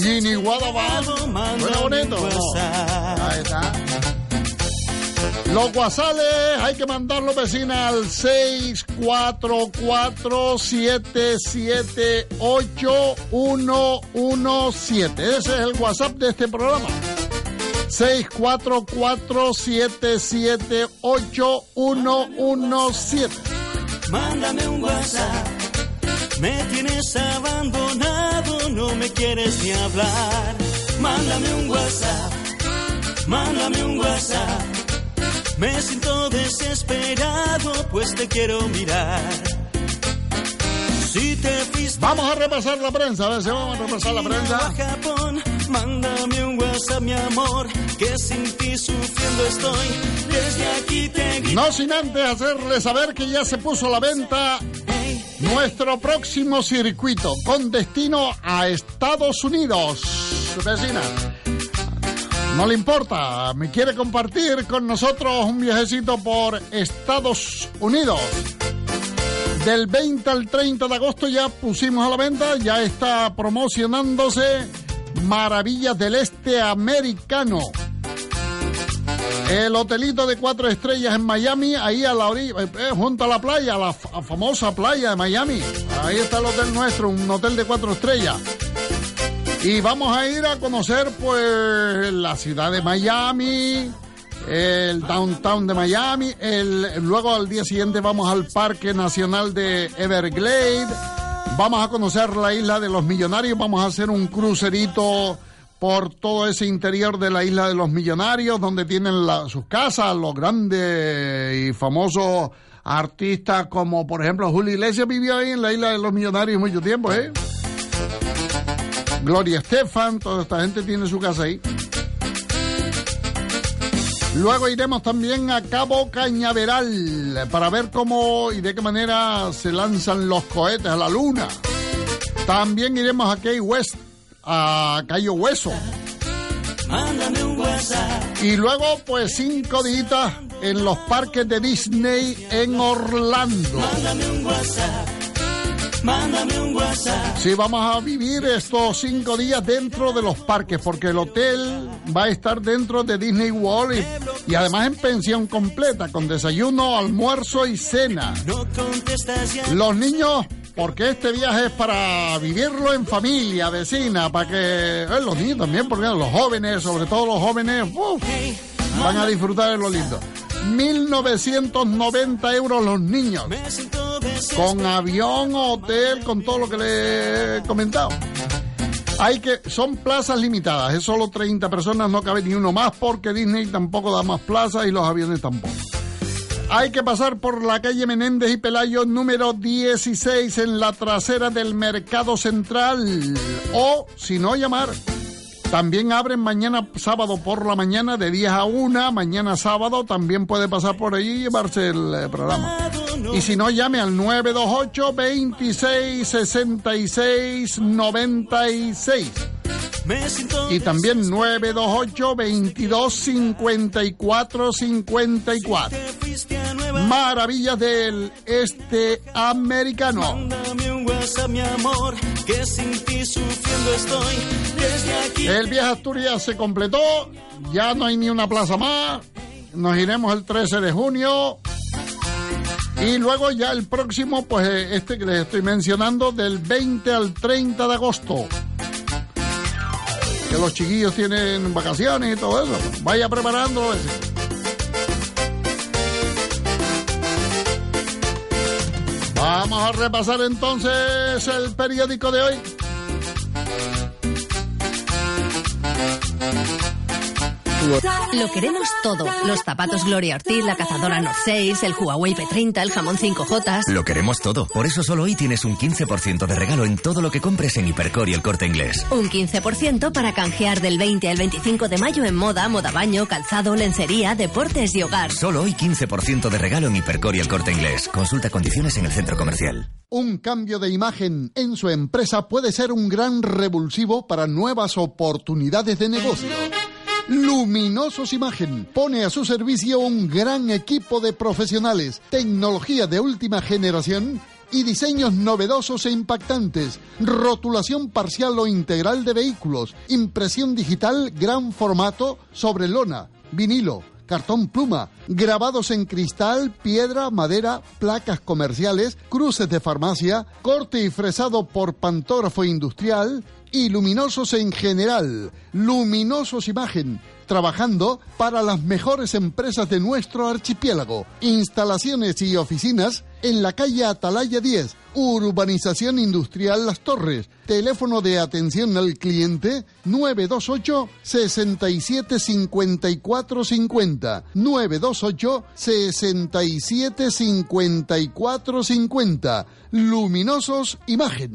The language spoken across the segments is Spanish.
Gini Guadabán. Suena bonito. Ahí está. Los guasales hay que mandarlo vecina al 644-778-117. Ese es el WhatsApp de este programa. 644-778-117. Mándame un WhatsApp. Me tienes abandonado, no me quieres ni hablar. Mándame un WhatsApp. Mándame un WhatsApp. Me siento desesperado, pues te quiero mirar. Si te fuiste Vamos a repasar la prensa, a ver si vamos a repasar la prensa. Japón, mándame un Mi amor, que sin ti sufriendo estoy. Desde aquí te grito. No sin antes hacerle saber que ya se puso a la venta Hey, nuestro próximo circuito con destino a Estados Unidos. Vecina. No le importa, me quiere compartir con nosotros un viajecito por Estados Unidos. Del 20 al 30 de agosto ya pusimos a la venta, ya está promocionándose Maravillas del Este Americano. El hotelito de cuatro estrellas en Miami, ahí a la orilla, eh, eh, junto a la playa, la fa- famosa playa de Miami. Ahí está el hotel nuestro, un hotel de cuatro estrellas. Y vamos a ir a conocer, pues, la ciudad de Miami, el downtown de Miami. Luego al día siguiente vamos al Parque Nacional de Everglade. Vamos a conocer la isla de los millonarios. Vamos a hacer un crucerito por todo ese interior de la isla de los millonarios, donde tienen la- sus casas, los grandes y famosos artistas como, por ejemplo, Julio Iglesias vivió ahí en la isla de los millonarios mucho tiempo, ¿eh? Gloria Estefan, toda esta gente tiene su casa ahí. Luego iremos también a Cabo Cañaveral para ver cómo y de qué manera se lanzan los cohetes a la luna. También iremos a Key West, a Cayo Hueso. mándame un WhatsApp. Y luego, pues, cinco días en los parques de Disney en Orlando. Mándame un WhatsApp. Sí, vamos a vivir estos cinco días dentro de los parques, porque el hotel va a estar dentro de Disney World y, y además en pensión completa, con desayuno, almuerzo y cena. Los niños, porque este viaje es para vivirlo en familia, vecina, para que... eh, los niños también, porque los jóvenes, sobre todo los jóvenes, uf, van a disfrutar de lo lindo. 1.990 euros los niños. con avión, hotel, con todo lo que le he comentado. Hay que, son plazas limitadas, es solo 30 personas, no cabe ni uno más porque Disney tampoco da más plazas y los aviones tampoco. Hay que pasar por la calle Menéndez y Pelayo número 16 en la trasera del Mercado Central. O, si no, llamar. También abren mañana sábado por la mañana de 10 a 1, mañana sábado también puede pasar por allí y llevarse el eh, programa. Y si no, llame al 928 26 66 96. Me siento Y también 928 22 54 54. te fuiste a Nueva Maravillas del Este Americano. El viaje Asturias se completó, ya no hay ni una plaza más. Nos iremos el 13 de junio. Y luego ya el próximo, pues eh, este que les estoy mencionando, del 20 al 30 de agosto. Que los chiquillos tienen vacaciones y todo eso. Vaya preparándolo. ese. Vamos a repasar entonces el periódico de hoy. Lo queremos todo. Los zapatos Gloria Ortiz, la cazadora North 6, el Huawei P30, el jamón 5J. Lo queremos todo. Por eso solo hoy tienes un 15% de regalo en todo lo que compres en Hipercor y el corte inglés. Un 15% para canjear del 20 al 25 de mayo en moda, moda baño, calzado, lencería, deportes y hogar. Solo hoy 15% de regalo en Hipercor y el corte inglés. Consulta condiciones en el centro comercial. Un cambio de imagen en su empresa puede ser un gran revulsivo para nuevas oportunidades de negocio. Luminosos Imagen pone a su servicio un gran equipo de profesionales, tecnología de última generación y diseños novedosos e impactantes, rotulación parcial o integral de vehículos, impresión digital gran formato sobre lona, vinilo, cartón pluma, grabados en cristal, piedra, madera, placas comerciales, cruces de farmacia, corte y fresado por pantógrafo industrial y luminosos en general. Luminosos Imagen, trabajando para las mejores empresas de nuestro archipiélago. Instalaciones y oficinas en la calle Atalaya 10, Urbanización Industrial Las Torres. Teléfono de atención al cliente 928 67 54 50. 928 67 54 50. Luminosos Imagen.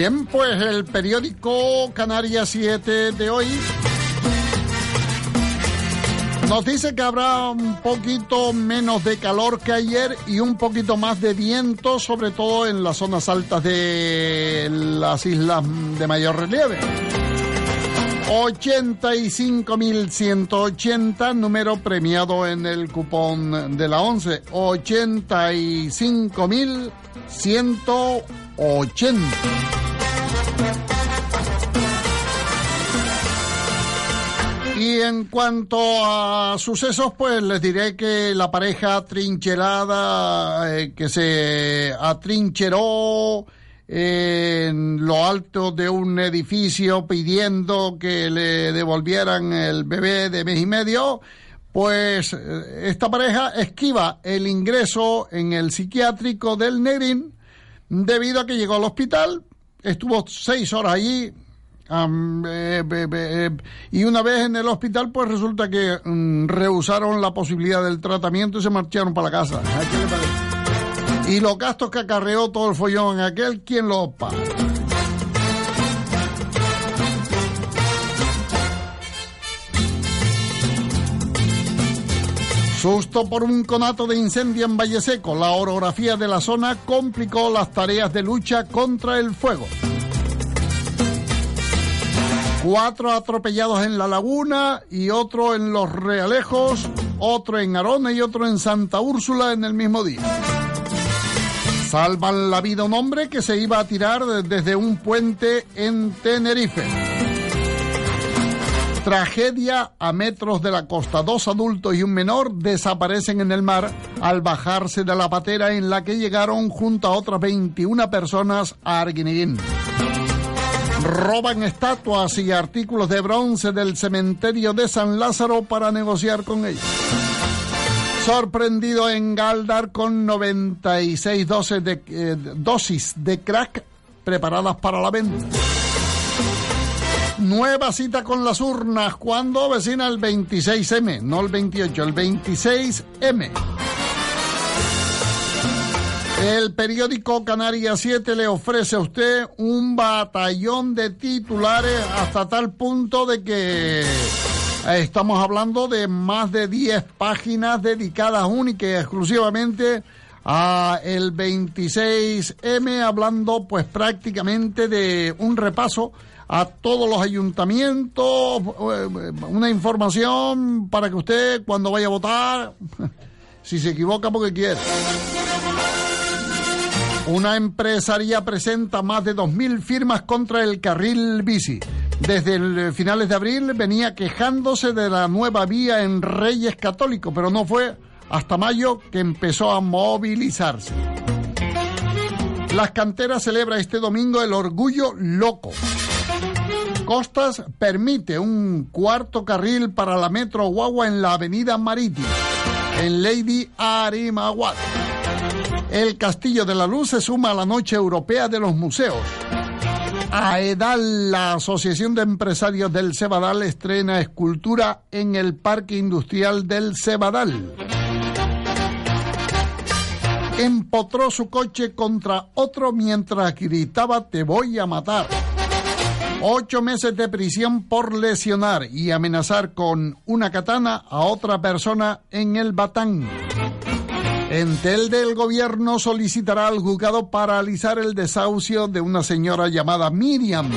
Bien, pues el periódico Canarias 7 de hoy nos dice que habrá un poquito menos de calor que ayer y un poquito más de viento, sobre todo en las zonas altas de las islas de mayor relieve. 85.180, número premiado en el cupón de la 11. 85.180. Y en cuanto a sucesos, pues les diré que la pareja trincherada eh, que se atrincheró en lo alto de un edificio pidiendo que le devolvieran el bebé de mes y medio, pues eh, esta pareja esquiva el ingreso en el psiquiátrico del Negrín debido a que llegó al hospital, estuvo seis horas allí, eh, eh, y una vez en el hospital, pues resulta que mm, rehusaron la posibilidad del tratamiento y se marcharon para la casa. Y los gastos que acarreó todo el follón en aquel, ¿quién los paga? Susto por un conato de incendio en Valle Seco. La orografía de la zona complicó las tareas de lucha contra el fuego. Cuatro atropellados en La Laguna y otro en Los Realejos, otro en Arona y otro en Santa Úrsula en el mismo día. Salvan la vida un hombre que se iba a tirar desde un puente en Tenerife. Tragedia a metros de la costa. Dos adultos y un menor desaparecen en el mar al bajarse de la patera en la que llegaron junto a otras 21 personas a Arguineguín roban estatuas y artículos de bronce del cementerio de San Lázaro para negociar con ellos. Sorprendido en Galdar con 96 dosis de, eh, dosis de crack preparadas para la venta. Nueva cita con las urnas. cuando vecina el 26M? No el 28, el 26M. El periódico Canarias 7 le ofrece a usted un batallón de titulares hasta tal punto de que estamos hablando de más de 10 páginas dedicadas única y exclusivamente a el 26M hablando pues prácticamente de un repaso a todos los ayuntamientos, eh, una información para que usted cuando vaya a votar, si se equivoca porque quiere. Una empresaria presenta más de 2.000 firmas contra el carril bici. Desde el eh, finales de abril venía quejándose de la nueva vía en Reyes Católicos, pero no fue hasta mayo que empezó a movilizarse. Las Canteras celebra este domingo el Orgullo Loco. Costas permite un cuarto carril para la Metro Guagua en la Avenida Marítima, en Lady Arimaguat. El Castillo de la Luz se suma a la Noche Europea de los Museos. AEDAL, la Asociación de Empresarios del Cebadal, estrena escultura en el Parque Industrial del Cebadal. Empotró su coche contra otro mientras gritaba te voy a matar. Ocho meses de prisión por lesionar y amenazar con una katana a otra persona en el Batán. Entel del gobierno solicitará al juzgado paralizar el desahucio de una señora llamada Miriam.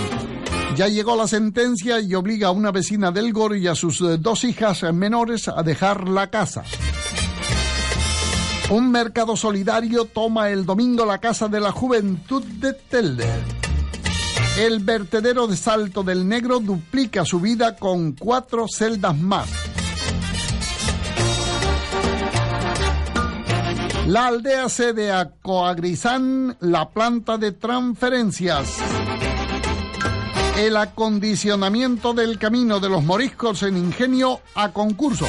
Ya llegó la sentencia y obliga a una vecina del Goro y a sus eh, dos hijas menores a dejar la casa. Un mercado solidario toma el domingo la Casa de la Juventud de Telde. El vertedero de Salto del Negro duplica su vida con cuatro celdas más. La aldea cede a Coagrizán la planta de transferencias. El acondicionamiento del camino de los moriscos en Ingenio a concurso.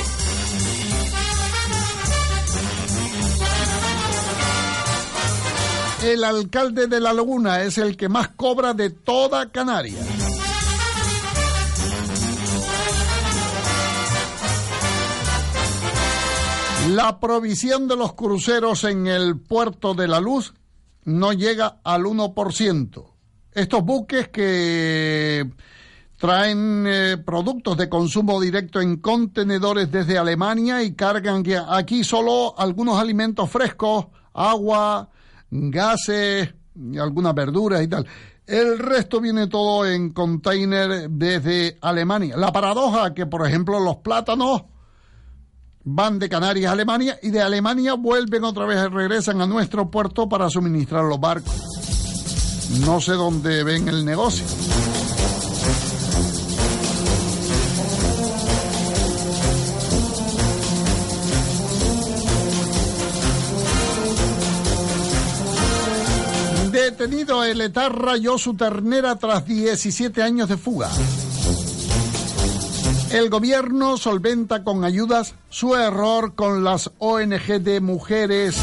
El alcalde de La Laguna es el que más cobra de toda Canarias. La provisión de los cruceros en el puerto de la Luz no llega al 1%. Estos buques que traen eh, productos de consumo directo en contenedores desde Alemania y cargan aquí solo algunos alimentos frescos, agua, gases, algunas verduras y tal. El resto viene todo en container desde Alemania. La paradoja que, por ejemplo, los plátanos van de Canarias a Alemania y de Alemania vuelven otra vez, regresan a nuestro puerto para suministrar los barcos. No sé dónde ven el negocio. Detenido el etarra su ternera tras 17 años de fuga. El gobierno solventa con ayudas su error con las ONG de mujeres.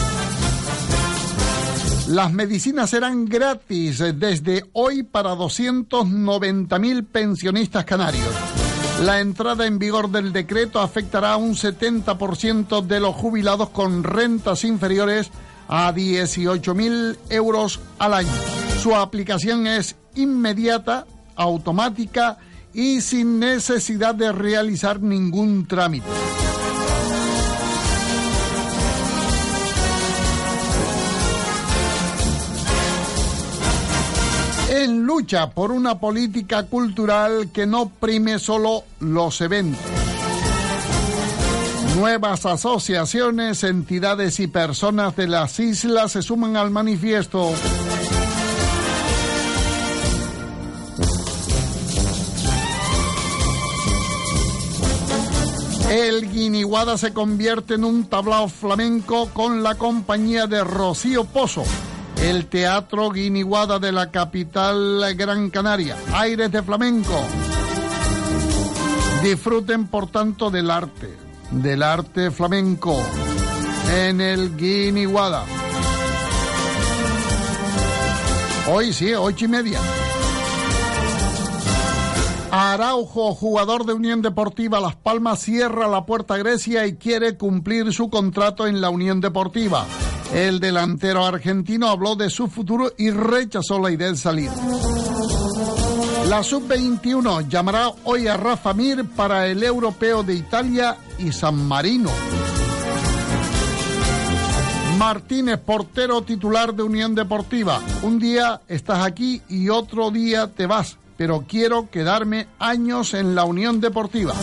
Las medicinas serán gratis desde hoy para 290.000 pensionistas canarios. La entrada en vigor del decreto afectará a un 70% de los jubilados con rentas inferiores a 18.000 euros al año. Su aplicación es inmediata, automática y sin necesidad de realizar ningún trámite. En lucha por una política cultural que no prime solo los eventos. Nuevas asociaciones, entidades y personas de las islas se suman al manifiesto. El Guiniguada se convierte en un tablao flamenco con la compañía de Rocío Pozo. El Teatro Guiniguada de la capital Gran Canaria. Aires de flamenco. Disfruten por tanto del arte, del arte flamenco en el Guiniguada. Hoy sí, ocho y media. Araujo, jugador de Unión Deportiva Las Palmas, cierra la puerta a Grecia y quiere cumplir su contrato en la Unión Deportiva. El delantero argentino habló de su futuro y rechazó la idea de salir. La sub-21 llamará hoy a Rafa Mir para el Europeo de Italia y San Marino. Martínez, portero titular de Unión Deportiva. Un día estás aquí y otro día te vas pero quiero quedarme años en la Unión Deportiva.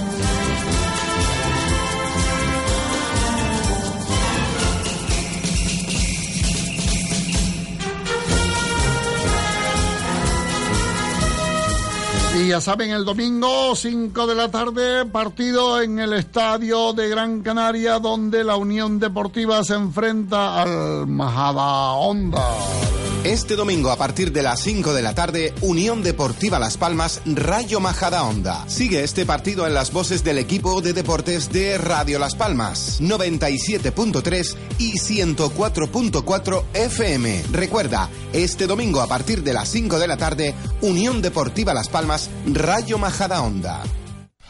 Y ya saben, el domingo, 5 de la tarde, partido en el estadio de Gran Canaria, donde la Unión Deportiva se enfrenta al Majada Honda. Este domingo a partir de las 5 de la tarde, Unión Deportiva Las Palmas, Rayo Majada Onda. Sigue este partido en las voces del equipo de deportes de Radio Las Palmas, 97.3 y 104.4 FM. Recuerda, este domingo a partir de las 5 de la tarde, Unión Deportiva Las Palmas, Rayo Majada Onda.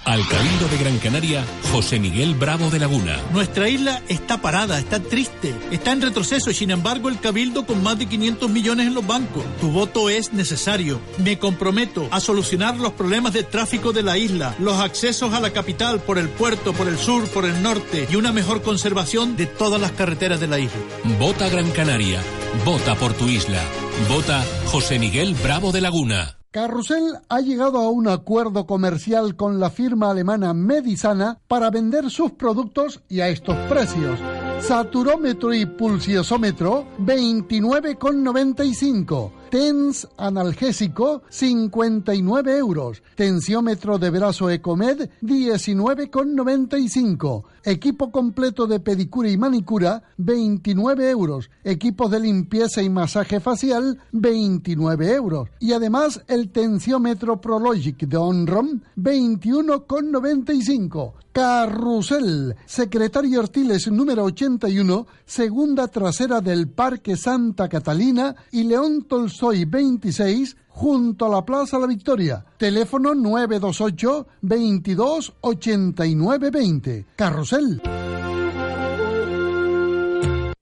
Al Cabildo de Gran Canaria, José Miguel Bravo de Laguna. Nuestra isla está parada, está triste, está en retroceso y sin embargo el Cabildo con más de 500 millones en los bancos. Tu voto es necesario. Me comprometo a solucionar los problemas de tráfico de la isla, los accesos a la capital por el puerto, por el sur, por el norte y una mejor conservación de todas las carreteras de la isla. Vota Gran Canaria. Vota por tu isla. Vota José Miguel Bravo de Laguna. Carrusel ha llegado a un acuerdo comercial con la firma alemana Medisana para vender sus productos y a estos precios. Saturómetro y pulsiosómetro 29,95 TENS analgésico 59 euros. Tensiómetro de brazo Ecomed 19,95. Equipo completo de pedicura y manicura 29 euros. Equipos de limpieza y masaje facial 29 euros. Y además el tensiómetro Prologic de Onrom 21,95. Carrusel, Secretario Ortiles número 81, segunda trasera del Parque Santa Catalina y León Tolstoy 26, junto a la Plaza La Victoria. Teléfono 928 22 89 20. Carrusel.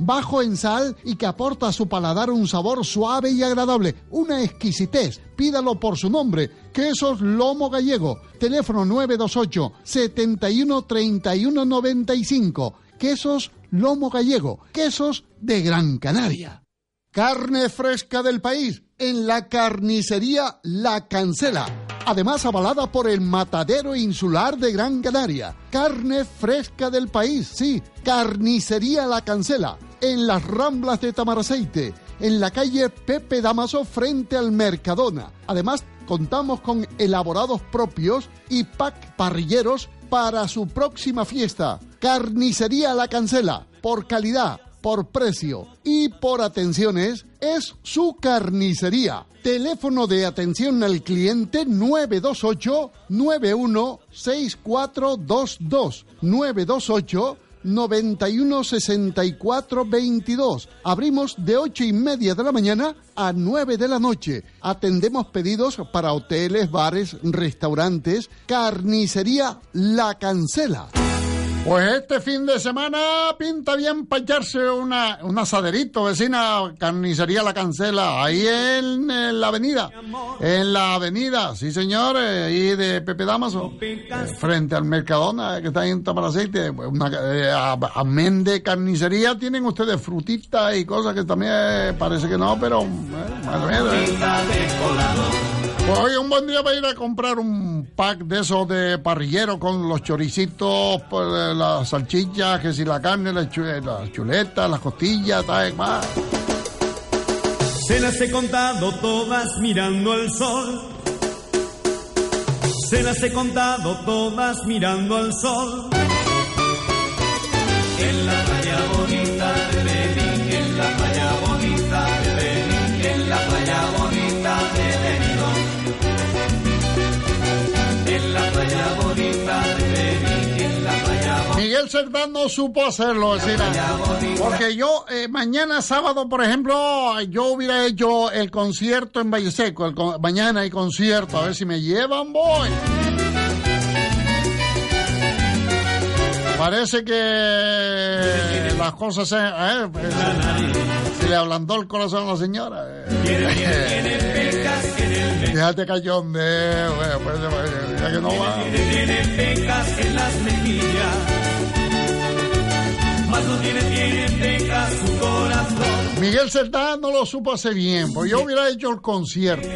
bajo en sal y que aporta a su paladar un sabor suave y agradable, una exquisitez. Pídalo por su nombre, Quesos Lomo Gallego, teléfono 928 71 31 95. Quesos Lomo Gallego, quesos de Gran Canaria. Carne fresca del país en la carnicería La Cancela. Además avalada por el Matadero Insular de Gran Canaria. Carne fresca del país, sí. Carnicería La Cancela. En las Ramblas de Tamaraceite. En la calle Pepe Damaso frente al Mercadona. Además contamos con elaborados propios y pack parrilleros para su próxima fiesta. Carnicería La Cancela. Por calidad por precio y por atenciones es su carnicería. Teléfono de atención al cliente 928 916422 928 91 64 22. Abrimos de 8 y media de la mañana a 9 de la noche. Atendemos pedidos para hoteles, bares, restaurantes. Carnicería La Cancela. Pues este fin de semana pinta bien para echarse una, un asaderito, vecina, carnicería La Cancela, ahí en, la avenida, en la avenida, sí señores, ahí de Pepe Damaso, eh, frente al Mercadona que está ahí en Tamaraceite, una, eh, amén de carnicería tienen ustedes frutitas y cosas que también eh, parece que no, pero eh, eh. Pues hoy un buen día para ir a comprar un pack de esos de parrillero con los choricitos, pues, las salchichas, que si la carne, las chu- las chuletas, las costillas, tal, más. Se las he contado todas mirando al sol. Se las he contado todas mirando al sol. En la playa bonita de Benín, en la playa no supo hacerlo, vecina. Porque yo, eh, mañana sábado, por ejemplo, yo hubiera hecho el concierto en Valle Seco. Mañana hay concierto, a ver si me llevan, voy. Parece que las cosas se... pues, le ablandó el corazón a la señora. Fíjate cachondeo, eh, pues, ya que no va. Más no tiene, tiene pecas su corazón. Miguel Cerdán no lo supo hacer bien, pues yo hubiera hecho el concierto.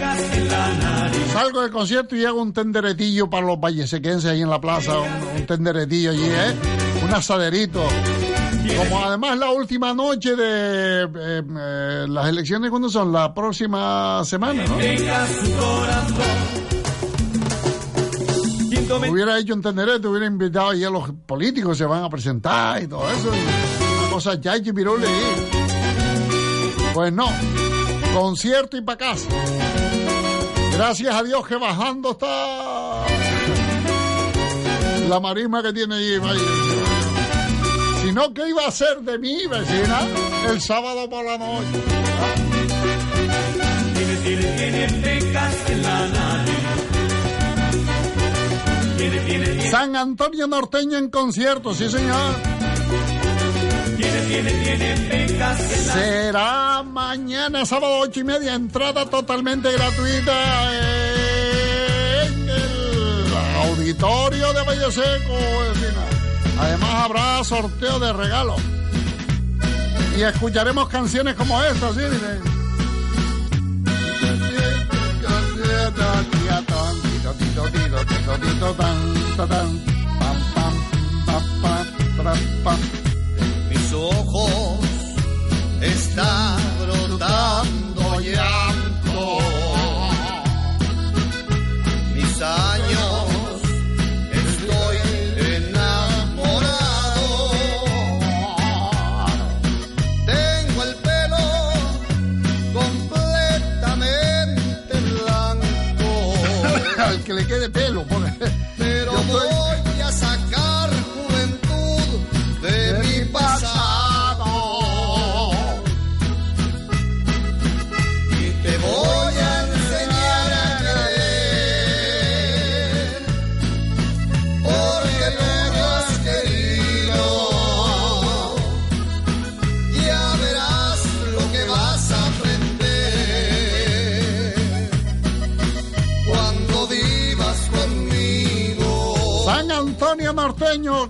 Salgo del concierto y hago un tenderetillo para los vallesequenses ahí en la plaza, un, un tenderetillo allí, ¿eh? un asaderito. Como además la última noche de eh, eh, las elecciones, ¿cuándo son? La próxima semana, ¿no? Hubiera hecho un tenderete, hubiera invitado ahí a los políticos, se van a presentar y todo eso. Y una cosa ya y pirule. Pues no, concierto y pa' casa. Gracias a Dios que bajando está la marisma que tiene ahí. Si no, ¿qué iba a hacer de mí, vecina? El sábado por la noche. San Antonio Norteño en concierto, sí señor. Será mañana, sábado, ocho y media, entrada totalmente gratuita en el auditorio de Valle Seco. Además habrá sorteo de regalos. Y escucharemos canciones como esta, ¿sí? Mire. mis ojos está brotando llanto. Mis años que le quede pelo,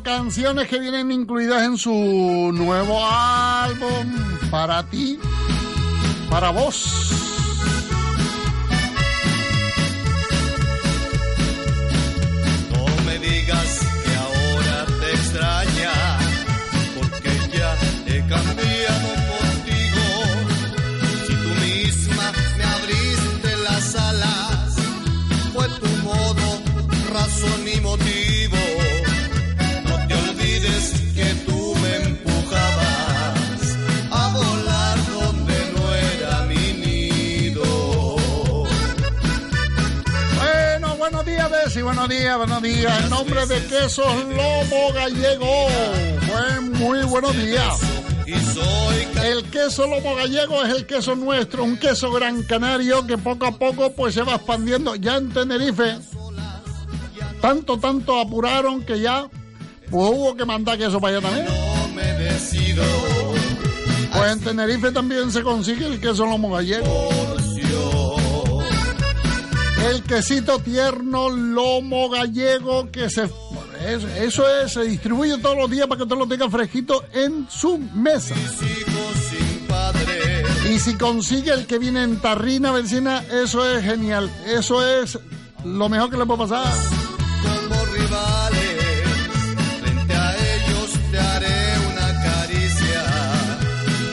Canciones que vienen incluidas en su nuevo álbum para ti, para vos. Buenos días, buenos días. En nombre de Quesos Lomo Gallego, fue muy buenos días. El queso lomo gallego es el queso nuestro, un queso gran canario que poco a poco pues se va expandiendo. Ya en Tenerife, tanto, tanto apuraron que ya pues, hubo que mandar queso para allá también. Pues en Tenerife también se consigue el queso lomo gallego. El quesito tierno lomo gallego que se... Eso, eso es, se distribuye todos los días para que usted lo tenga fresquito en su mesa. Y si consigue el que viene en tarrina vecina, eso es genial. Eso es lo mejor que le puede pasar. como rivales. Frente a ellos te haré una caricia,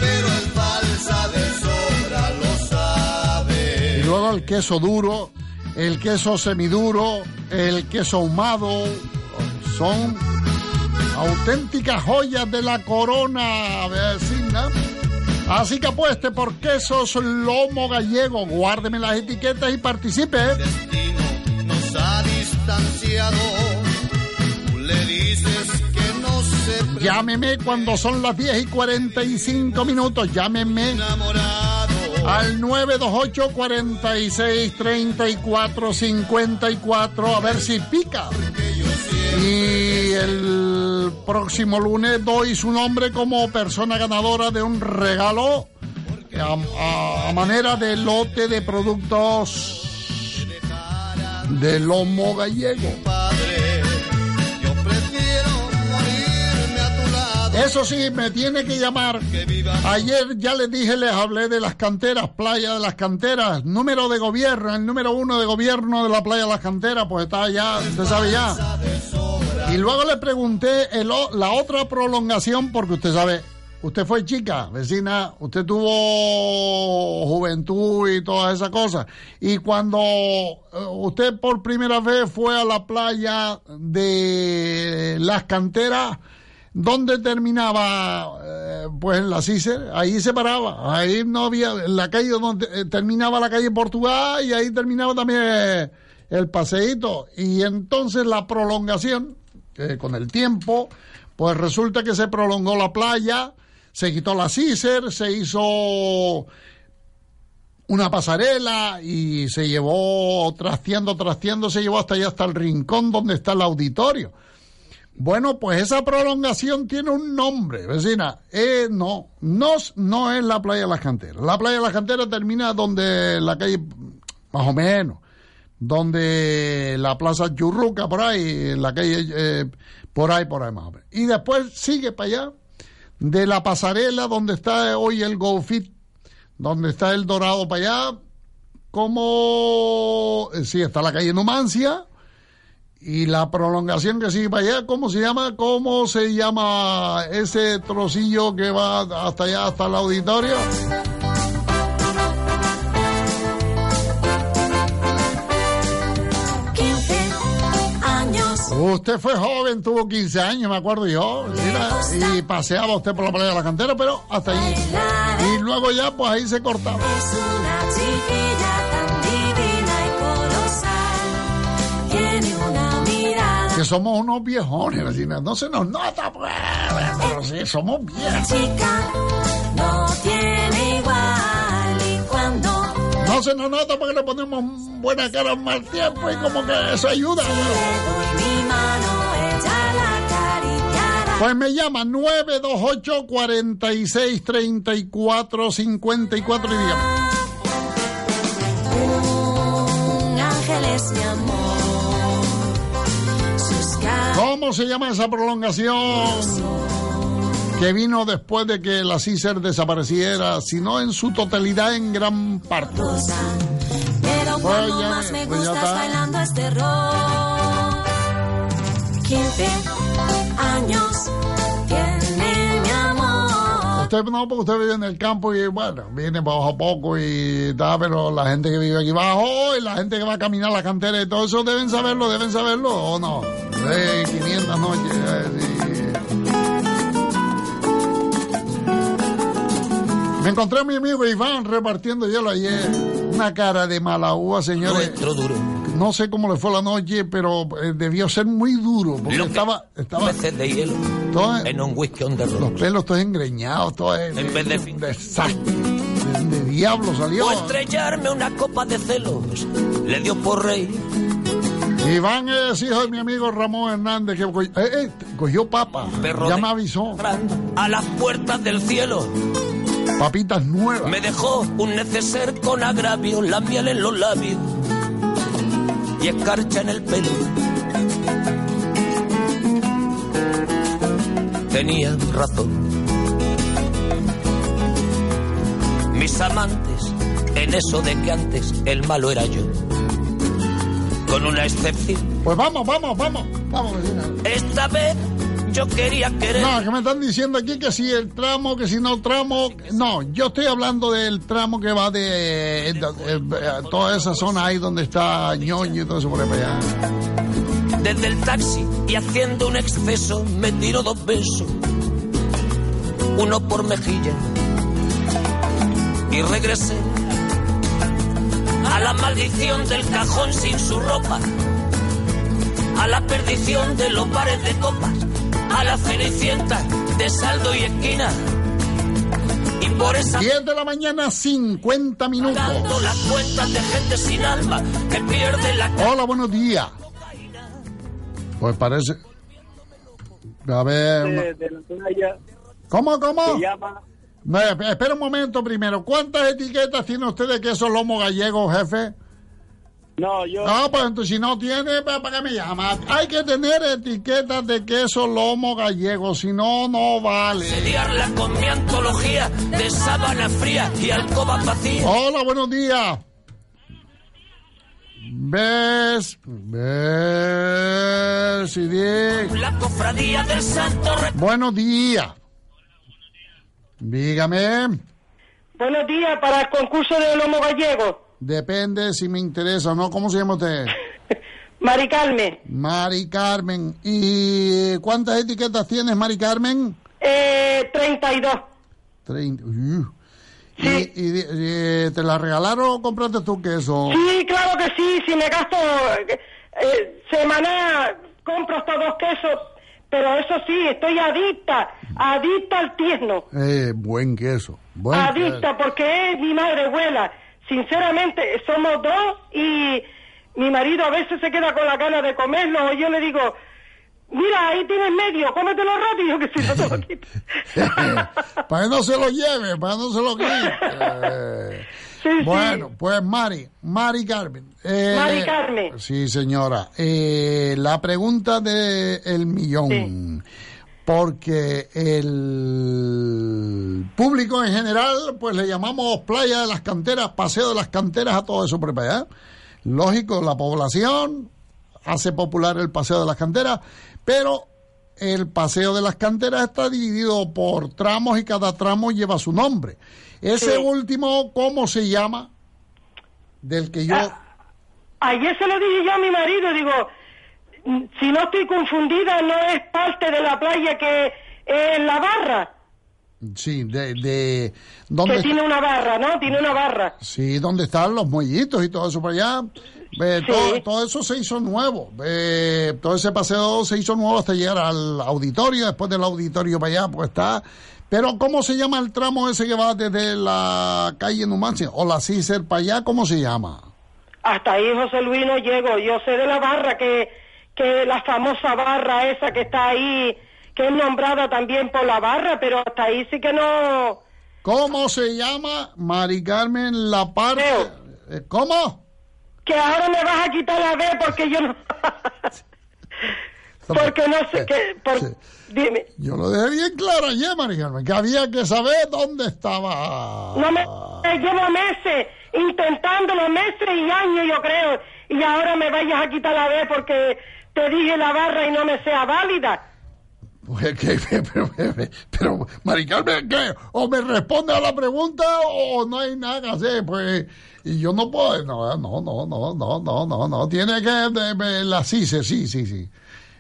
pero es falsa de sobra, lo Y luego el queso duro, el queso semiduro, el queso ahumado. Son auténticas joyas de la corona vecina. Así que apueste por quesos lomo gallego. Guárdeme las etiquetas y participe. Destino nos ha distanciado. Tú le dices que no se Llámeme cuando son las 10 y 45 minutos. Llámeme. enamorado. Al 928 46 34 54 a ver si pica. Y el próximo lunes doy su nombre como persona ganadora de un regalo a- a manera de lote de productos de lomo gallego. Eso sí, me tiene que llamar. Ayer ya les dije, les hablé de las canteras, playa de las canteras, número de gobierno, el número uno de gobierno de la playa de las canteras, pues está allá, usted sabe ya. Y luego le pregunté el la otra prolongación, porque usted sabe, usted fue chica, vecina, usted tuvo juventud y todas esas cosas. Y cuando eh, usted por primera vez fue a la playa de las canteras, ¿Dónde terminaba? eh, pues en la CICER, ahí se paraba, ahí no había, en la calle donde eh, terminaba la calle Portugal y ahí terminaba también eh, el paseíto. Y entonces la prolongación, con el tiempo, pues resulta que se prolongó la playa, se quitó la CICER, se hizo una pasarela y se llevó trasteando, trasteando, se llevó hasta allá, hasta el rincón donde está el auditorio. Bueno, pues esa prolongación tiene un nombre, vecina. Eh, no, no, es la playa de las canteras. La playa de las canteras termina donde la calle, más o menos, donde la plaza Churruca, por ahí, la calle, eh, por ahí, por ahí más o menos. Y después sigue para allá, de la pasarela donde está hoy el GoFit, donde está el Dorado para allá, como, eh, sí, está la calle Numancia, y la prolongación que sigue para allá, ¿cómo se llama? ¿Cómo se llama ese trocillo que va hasta allá, hasta el auditorio? años. Usted fue joven, tuvo 15 años, me acuerdo yo, mira, y paseaba usted por la playa de la cantera, pero hasta allí. Y luego ya, pues ahí se cortaba. Que somos unos viejones, vecina. No se nos nota, pues, pero sí, somos viejos. chica no tiene igual y cuando No se nos nota porque le ponemos buena cara al mal tiempo y como que eso ayuda. Pues me llama 928 46 34 54 y dígame. Un ángel es mi amor. ¿Cómo se llama esa prolongación que vino después de que la CICER desapareciera, sino en su totalidad en gran parte? Pero Pues ya, más me pues ya gusta es está. bailando este rock. 15 años. Usted no, porque usted vive en el campo y bueno, viene poco a poco y tal, pero la gente que vive aquí abajo y la gente que va a caminar la cantera y todo eso deben saberlo, deben saberlo o no. De 500 noches. eh. Me encontré a mi amigo Iván repartiendo hielo ayer. Una cara de mala uva, señores. No sé cómo le fue la noche, pero eh, debió ser muy duro, porque Lo estaba, estaba de hielo todo, en un whisky on the los rocks. pelos todos engreñados, todo es En vez de un desastre. De, de diablo salió. O estrellarme una copa de celos. Le dio por rey. Iván es hijo de mi amigo Ramón Hernández, que cogió, eh, eh, cogió papa. Perro ya me avisó. A las puertas del cielo. Papitas nuevas. Me dejó un neceser con agravio, la miel en los labios y escarcha en el pelo. Tenía razón. Mis amantes, en eso de que antes el malo era yo. Con una excepción. Pues vamos, vamos, vamos. Vamos. Esta vez yo quería querer. No, que me están diciendo aquí que si el tramo, que si no el tramo. No, yo estoy hablando del tramo que va de, eh, de- eh, toda esa zona ahí donde está ñoño y todo eso por allá. Desde el taxi y haciendo un exceso me tiro dos besos. Uno por mejilla. Y regresé a la maldición del cajón sin su ropa. A la perdición de los bares de copas. A la cenicienta de saldo y esquina. Y por esa 10 de la mañana, 50 minutos. las cuentas de gente sin alma que pierde la Hola, buenos días. Pues parece. A ver. de, de la playa ¿Cómo, cómo? se llama No, esp- espera un momento primero. ¿Cuántas etiquetas tiene usted de queso lomo gallego, jefe? No yo No, pues entonces si no tiene, ¿para para qué me llama? Hay que tener etiquetas de queso lomo gallego, si no, no vale. con mi antología de sábana fría y alcoba vacía. Hola, buenos días. Ves, ves, y La cofradía del Santo Re- Buenos días. Dígame. Buenos días para el concurso de lomo gallego. Depende si me interesa o no. ¿Cómo se llama usted? Mari Carmen, Mari Carmen. ¿Y cuántas etiquetas tienes, Mari Carmen? eh, 32. Treinta. Uh. ¿Y, y di- eh, te la regalaron o compraste tú queso? Sí, claro que sí, si me gasto eh, eh, semana, compro estos dos quesos, pero eso sí, estoy adicta, adicta al tierno, Eh, buen queso. Buen adicta porque es mi madre abuela. Sinceramente, somos dos y mi marido a veces se queda con la gana de comerlo o yo le digo, mira, ahí tienes medio, cómetelo rápido que si no te lo quito. para que no se lo lleve, para que no se lo quite. Eh, bueno, pues Mari, Mari Carmen. eh, Mari Carmen. Sí, señora. Eh, la pregunta del el millón. Porque el público en general, pues le llamamos playa de las canteras, paseo de las canteras a todo eso por allá. Lógico, la población hace popular el paseo de las canteras, pero el paseo de las canteras está dividido por tramos y cada tramo lleva su nombre. Ese Sí. último, ¿cómo se llama? Del que yo... Ayer se lo dije yo a mi marido, digo, si no estoy confundida, no es parte de la playa que es la barra, Sí, de... de ¿dónde que tiene una barra, ¿no? Tiene una barra. Sí, donde están los muellitos y todo eso por allá. Eh, todo, todo eso se hizo nuevo. Eh, todo ese paseo se hizo nuevo hasta llegar al auditorio. Después del auditorio para allá, pues está. Pero, ¿cómo se llama el tramo ese que va desde la calle Numancia o la Cícer para allá? ¿Cómo se llama? Hasta ahí, José Luis, no llego. Yo sé de la barra, que, que la famosa barra esa que está ahí, que es nombrada también por la barra, pero hasta ahí sí que no... ¿Cómo se llama, Mari Carmen, la parte? Eh, ¿Cómo? Que ahora me vas a quitar la B porque yo no... porque no sé qué... Por... Dime. Yo lo dejé bien claro ayer, Mari Carmen, que había que saber dónde estaba. No me, me llevo meses intentándolo, meses y años yo creo, y ahora me vayas a quitar la B porque te dije la barra y no me sea válida. Pues, ¿qué? pero, pero, pero, Mari Carmen, ¿qué? O me responde a la pregunta o no hay nada que hacer, pues. Y yo no puedo, no, no, no, no, no, no, no, no. Tiene que, de- la CICE, sí, sí, sí.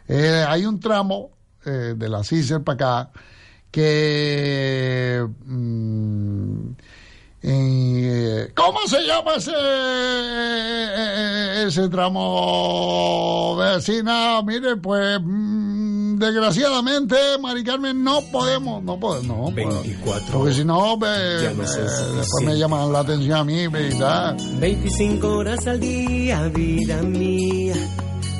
Eh, hay un tramo eh, de la CICE para acá que... mm, eh, ¿Cómo se llama ese ese tramo vecina? Mire, pues mm, desgraciadamente, Mari Carmen, no podemos, no podemos, no. 24 Porque si no, después me llaman la atención a mí, ¿verdad? 25 horas al día, vida mía.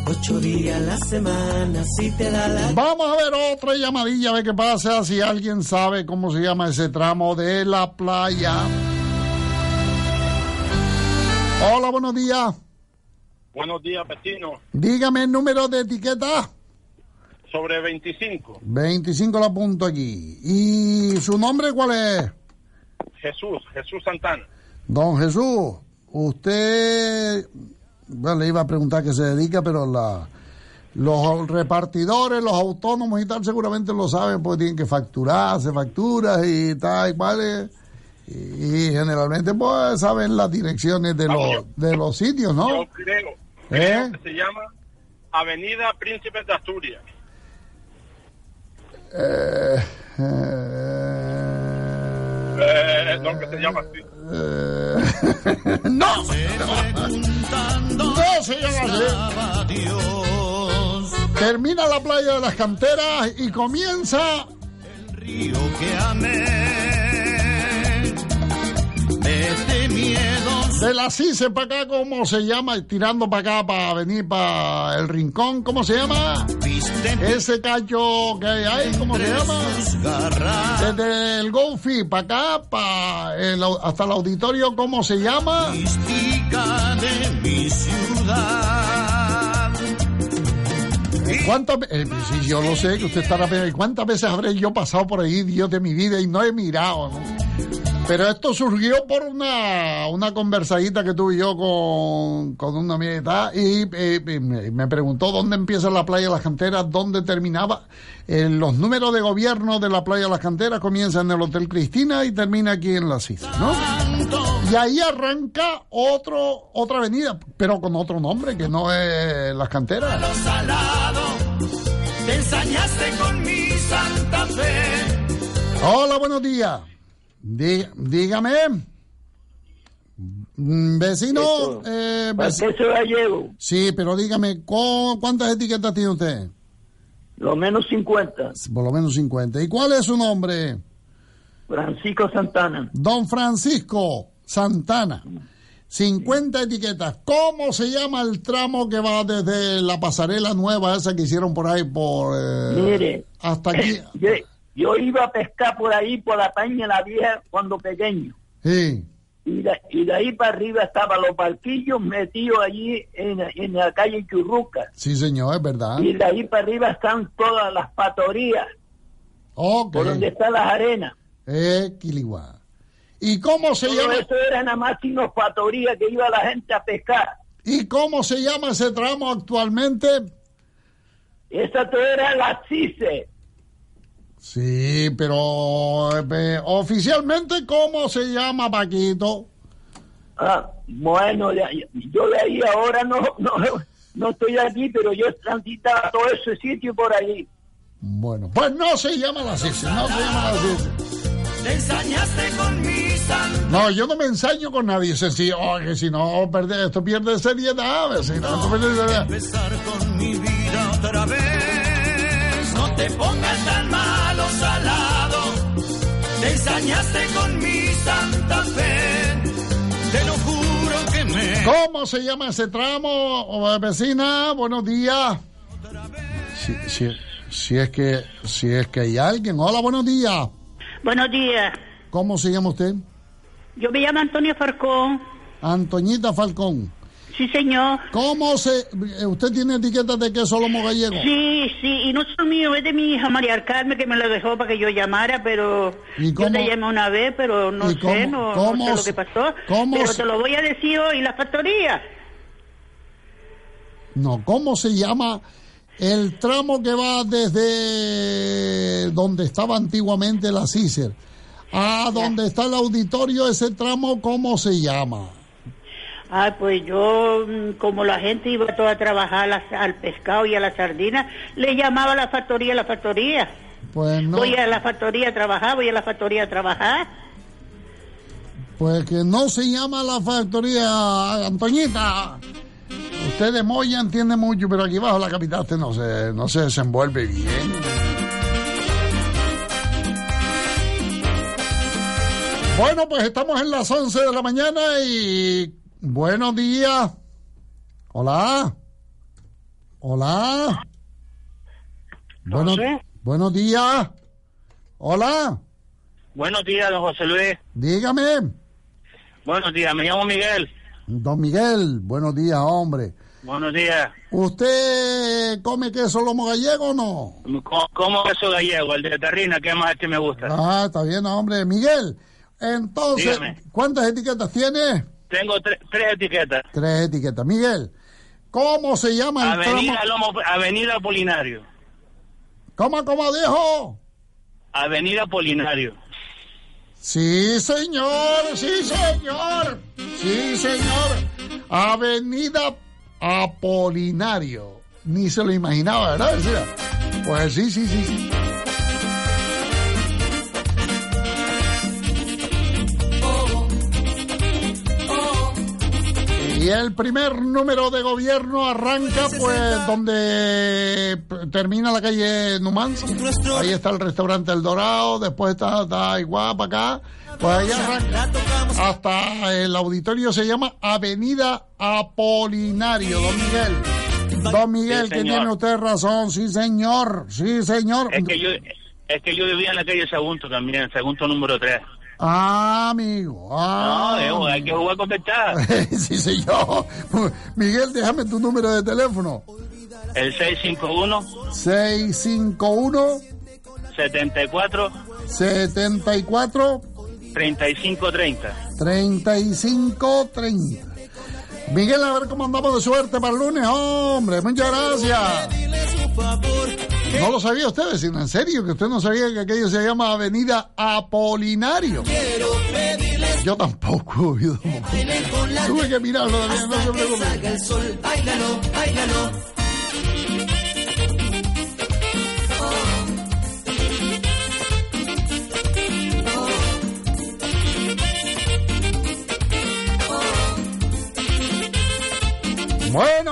Ocho días a la semana, si te da la Vamos a ver otra llamadilla, a ver qué pasa, si alguien sabe cómo se llama ese tramo de la playa. Hola, buenos días. Buenos días, vecino. Dígame el número de etiqueta. Sobre 25. 25 la apunto aquí. ¿Y su nombre cuál es? Jesús, Jesús Santana. Don Jesús, usted, bueno, le iba a preguntar qué se dedica, pero la, los repartidores, los autónomos y tal, seguramente lo saben, porque tienen que facturar, hacer facturas y tal y cual. Y, generalmente, pues, saben las direcciones de los, de los sitios, ¿no? Yo creo, ¿Eh? creo que se llama Avenida Príncipes de Asturias. Eh, Eh, no, que se llama así. eh, no, no se llama así. Termina la playa de las canteras y comienza río que amé. Este miedo de la CICE para acá, ¿cómo se llama? Tirando para acá, para venir para el rincón, ¿cómo se llama? Ese cacho que hay ahí, ¿cómo se llama? Desde el Golfi para acá, para el hasta el auditorio, ¿cómo se llama? mística de mi ciudad. ¿Cuántas eh, sí, yo lo sé que usted estará pensando, ¿y ¿cuántas veces habré yo pasado por ahí, Dios de mi vida, y no he mirado? ¿no? Pero esto surgió por una, una conversadita que tuve yo con, con una amiga y y, y me, preguntó dónde empieza la playa de las canteras, dónde terminaba. Eh, los números de gobierno de la playa de las canteras comienzan en el Hotel Cristina y termina aquí en la Sisa, ¿no? Y ahí arranca otro, otra avenida, pero con otro nombre, que no es las canteras. salado, te ensañaste con mi Santa Fe. Hola, buenos días. Dí- dígame. Mm, Vecino, eh, veci- gallego. Sí, pero dígame, ¿cu- ¿cuántas etiquetas tiene usted? Lo menos 50. Por lo menos 50. ¿Y cuál es su nombre? Francisco Santana. Don Francisco Santana. 50 etiquetas. ¿Cómo se llama el tramo que va desde la pasarela nueva esa que hicieron por ahí por eh, Mire. hasta aquí? yo iba a pescar por ahí, por la Paña la Vieja, cuando pequeño. Sí. Y de, y de ahí para arriba estaban los barquillos metidos allí en, en la calle Churruca. Sí, señor, es verdad. Y de ahí para arriba están todas las patorías, Ok. por donde están las arenas. Eh, Quiliguá. ¿Y cómo se Todo llama? eso era nada más que unos patorías que iba la gente a pescar. ¿Y cómo se llama ese tramo actualmente? Esa todo era la CICE. Sí, pero eh, oficialmente, ¿cómo se llama, Paquito? Ah, bueno, ahí- yo de ahí ahora no, no, no estoy aquí, pero yo transitaba todo ese sitio por ahí. Bueno, pues no se llama la CICE, no se llama la CICE. Te ensañaste con mi Santa No, yo no me ensaño con nadie, sencillo, oh, que si no, perde, esto pierde seriedad, vecino, esto pierde seriedad. empezar con mi vida otra vez. No te pongas tan malo salado. Te ensañaste con mi Santa Fe. Te lo juro que me. ¿Cómo se llama ese tramo, vecina? Buenos días. Si, si- si es que, si es que hay alguien. Hola, buenos días. Buenos días. ¿Cómo se llama usted? Yo me llamo Antonio Farcón. Antoñita Falcón. Sí, señor. ¿Cómo se, eh, usted tiene etiquetas de queso lomo gallego? Sí, sí, y no son mío, es de mi hija María Carmen que me lo dejó para que yo llamara, pero ¿Y yo cómo- te llamé una vez, pero no ¿Y sé, cómo- no, sé lo que pasó. cómo pero se- te lo voy a decir hoy, la factoría. No, ¿cómo se llama el tramo que va desde donde estaba antiguamente la CICER a donde está el auditorio? Ese tramo, ¿cómo se llama? Ah, pues yo, mm, como la gente iba toda a trabajar las- al pescado y a la sardina, le llamaba a la factoría, la factoría. Pues no, Voy a la factoría a trabajar, voy a la factoría a trabajar. pues que no se llama la factoría Antoñita. Usted de Moya entiende mucho, pero aquí bajo la capital usted no se, no se desenvuelve bien. Bueno, pues estamos en las 11 de la mañana y buenos días. Hola. Hola. Bueno- buenos días. Hola. Buenos días, don José Luis. Dígame. Buenos días, me llamo Miguel. Don Miguel, buenos días, hombre. Buenos días. ¿Usted come queso lomo gallego o no? ¿Cómo, cómo queso gallego? El de terrina, que más este me gusta. Ah, está bien, hombre. Miguel, entonces, Dígame. ¿cuántas etiquetas tiene? Tengo tre- tres etiquetas. Tres etiquetas. Miguel, ¿cómo se llama el Avenida, tramo? Lomo- Avenida Apolinario. ¿Cómo, cómo dijo? Avenida Apolinario. Sí, señor, sí, señor. Sí, señor. Avenida Apolinario. Ni se lo imaginaba, ¿verdad? Pues sí, sí, sí. sí. Y el primer número de gobierno arranca pues donde termina la calle Numancia. Ahí está el restaurante El Dorado, después está, está igual para acá. Pues ahí arranca. Hasta el auditorio se llama Avenida Apolinario, don Miguel. Don Miguel, Sí, que tiene usted razón, sí señor, sí señor. Es que yo es que yo vivía en la calle Sagunto también, Sagunto número 3. Ah, amigo. No, Ah, eh, hay que jugar con ventaja. sí, señor. Miguel, déjame tu número de teléfono. El 651 651 74 74 3530. 3530. Miguel, a ver cómo andamos de suerte para el lunes, hombre. Muchas gracias. No lo sabía usted, vecino, en serio, que usted no sabía que aquello se llama Avenida Apolinario. Yo tampoco, oído. Tuve que mirarlo también, no se preocupe.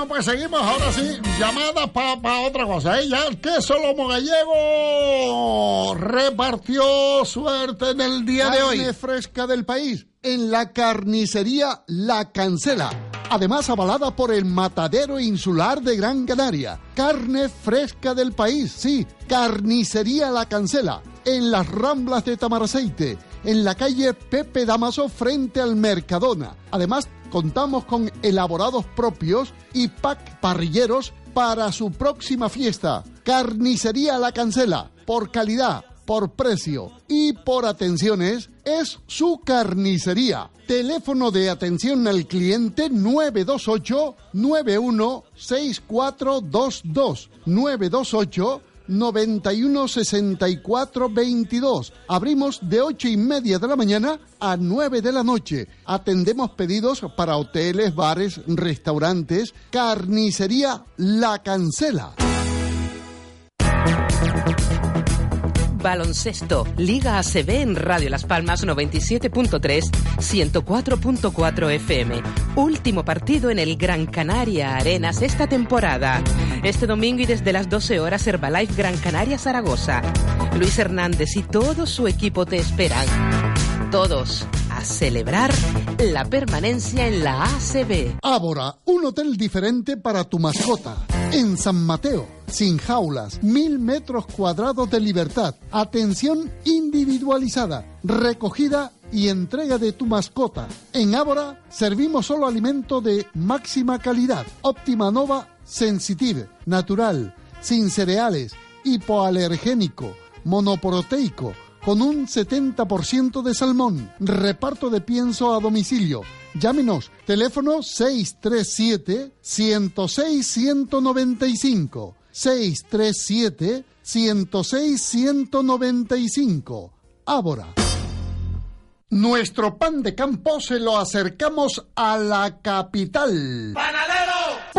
Bueno, pues seguimos ahora sí. Llamadas para otra cosa. ¿eh? Ya el queso lomo gallego repartió suerte en el día de hoy. Carne fresca del país en la carnicería La Cancela. Además avalada por el Matadero Insular de Gran Canaria. Carne fresca del país, sí, carnicería La Cancela. En las Ramblas de Tamaraceite, en la calle Pepe Damaso frente al Mercadona. Además, contamos con elaborados propios y pack parrilleros para su próxima fiesta. Carnicería La Cancela, por calidad, por precio y por atenciones, es su carnicería. Teléfono de atención al cliente 928 916422 928 91 64 22. Abrimos de ocho y media de la mañana a 9 de la noche. Atendemos pedidos para hoteles, bares, restaurantes. Carnicería La Cancela. Baloncesto, Liga ACB en Radio Las Palmas 97.3, 104.4 FM. Último partido en el Gran Canaria Arenas esta temporada. Este domingo y desde las 12 horas Herbalife Gran Canaria Zaragoza. Luis Hernández y todo su equipo te esperan. Todos a celebrar la permanencia en la ACB. Ábora, un hotel diferente para tu mascota. En San Mateo, sin jaulas, mil metros cuadrados de libertad, atención individualizada, recogida y entrega de tu mascota. En Ábora servimos solo alimento de máxima calidad. Óptima Nova Sensitive, natural, sin cereales, hipoalergénico, monoproteico, con un 70% de salmón. Reparto de pienso a domicilio. Llámenos, teléfono 637-106-195. 637-106-195. Ábora. Nuestro pan de campo se lo acercamos a la capital.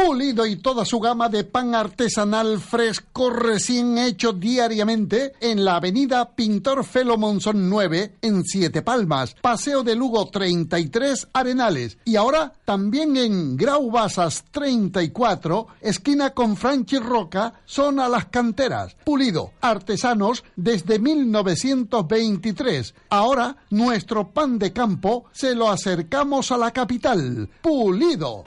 Pulido y toda su gama de pan artesanal fresco recién hecho diariamente en la avenida Pintor Felo Monzón 9 en Siete Palmas, Paseo de Lugo 33 Arenales y ahora también en Grau Basas 34, esquina con Franchi Roca, zona Las Canteras. Pulido, artesanos desde 1923. Ahora nuestro pan de campo se lo acercamos a la capital. Pulido.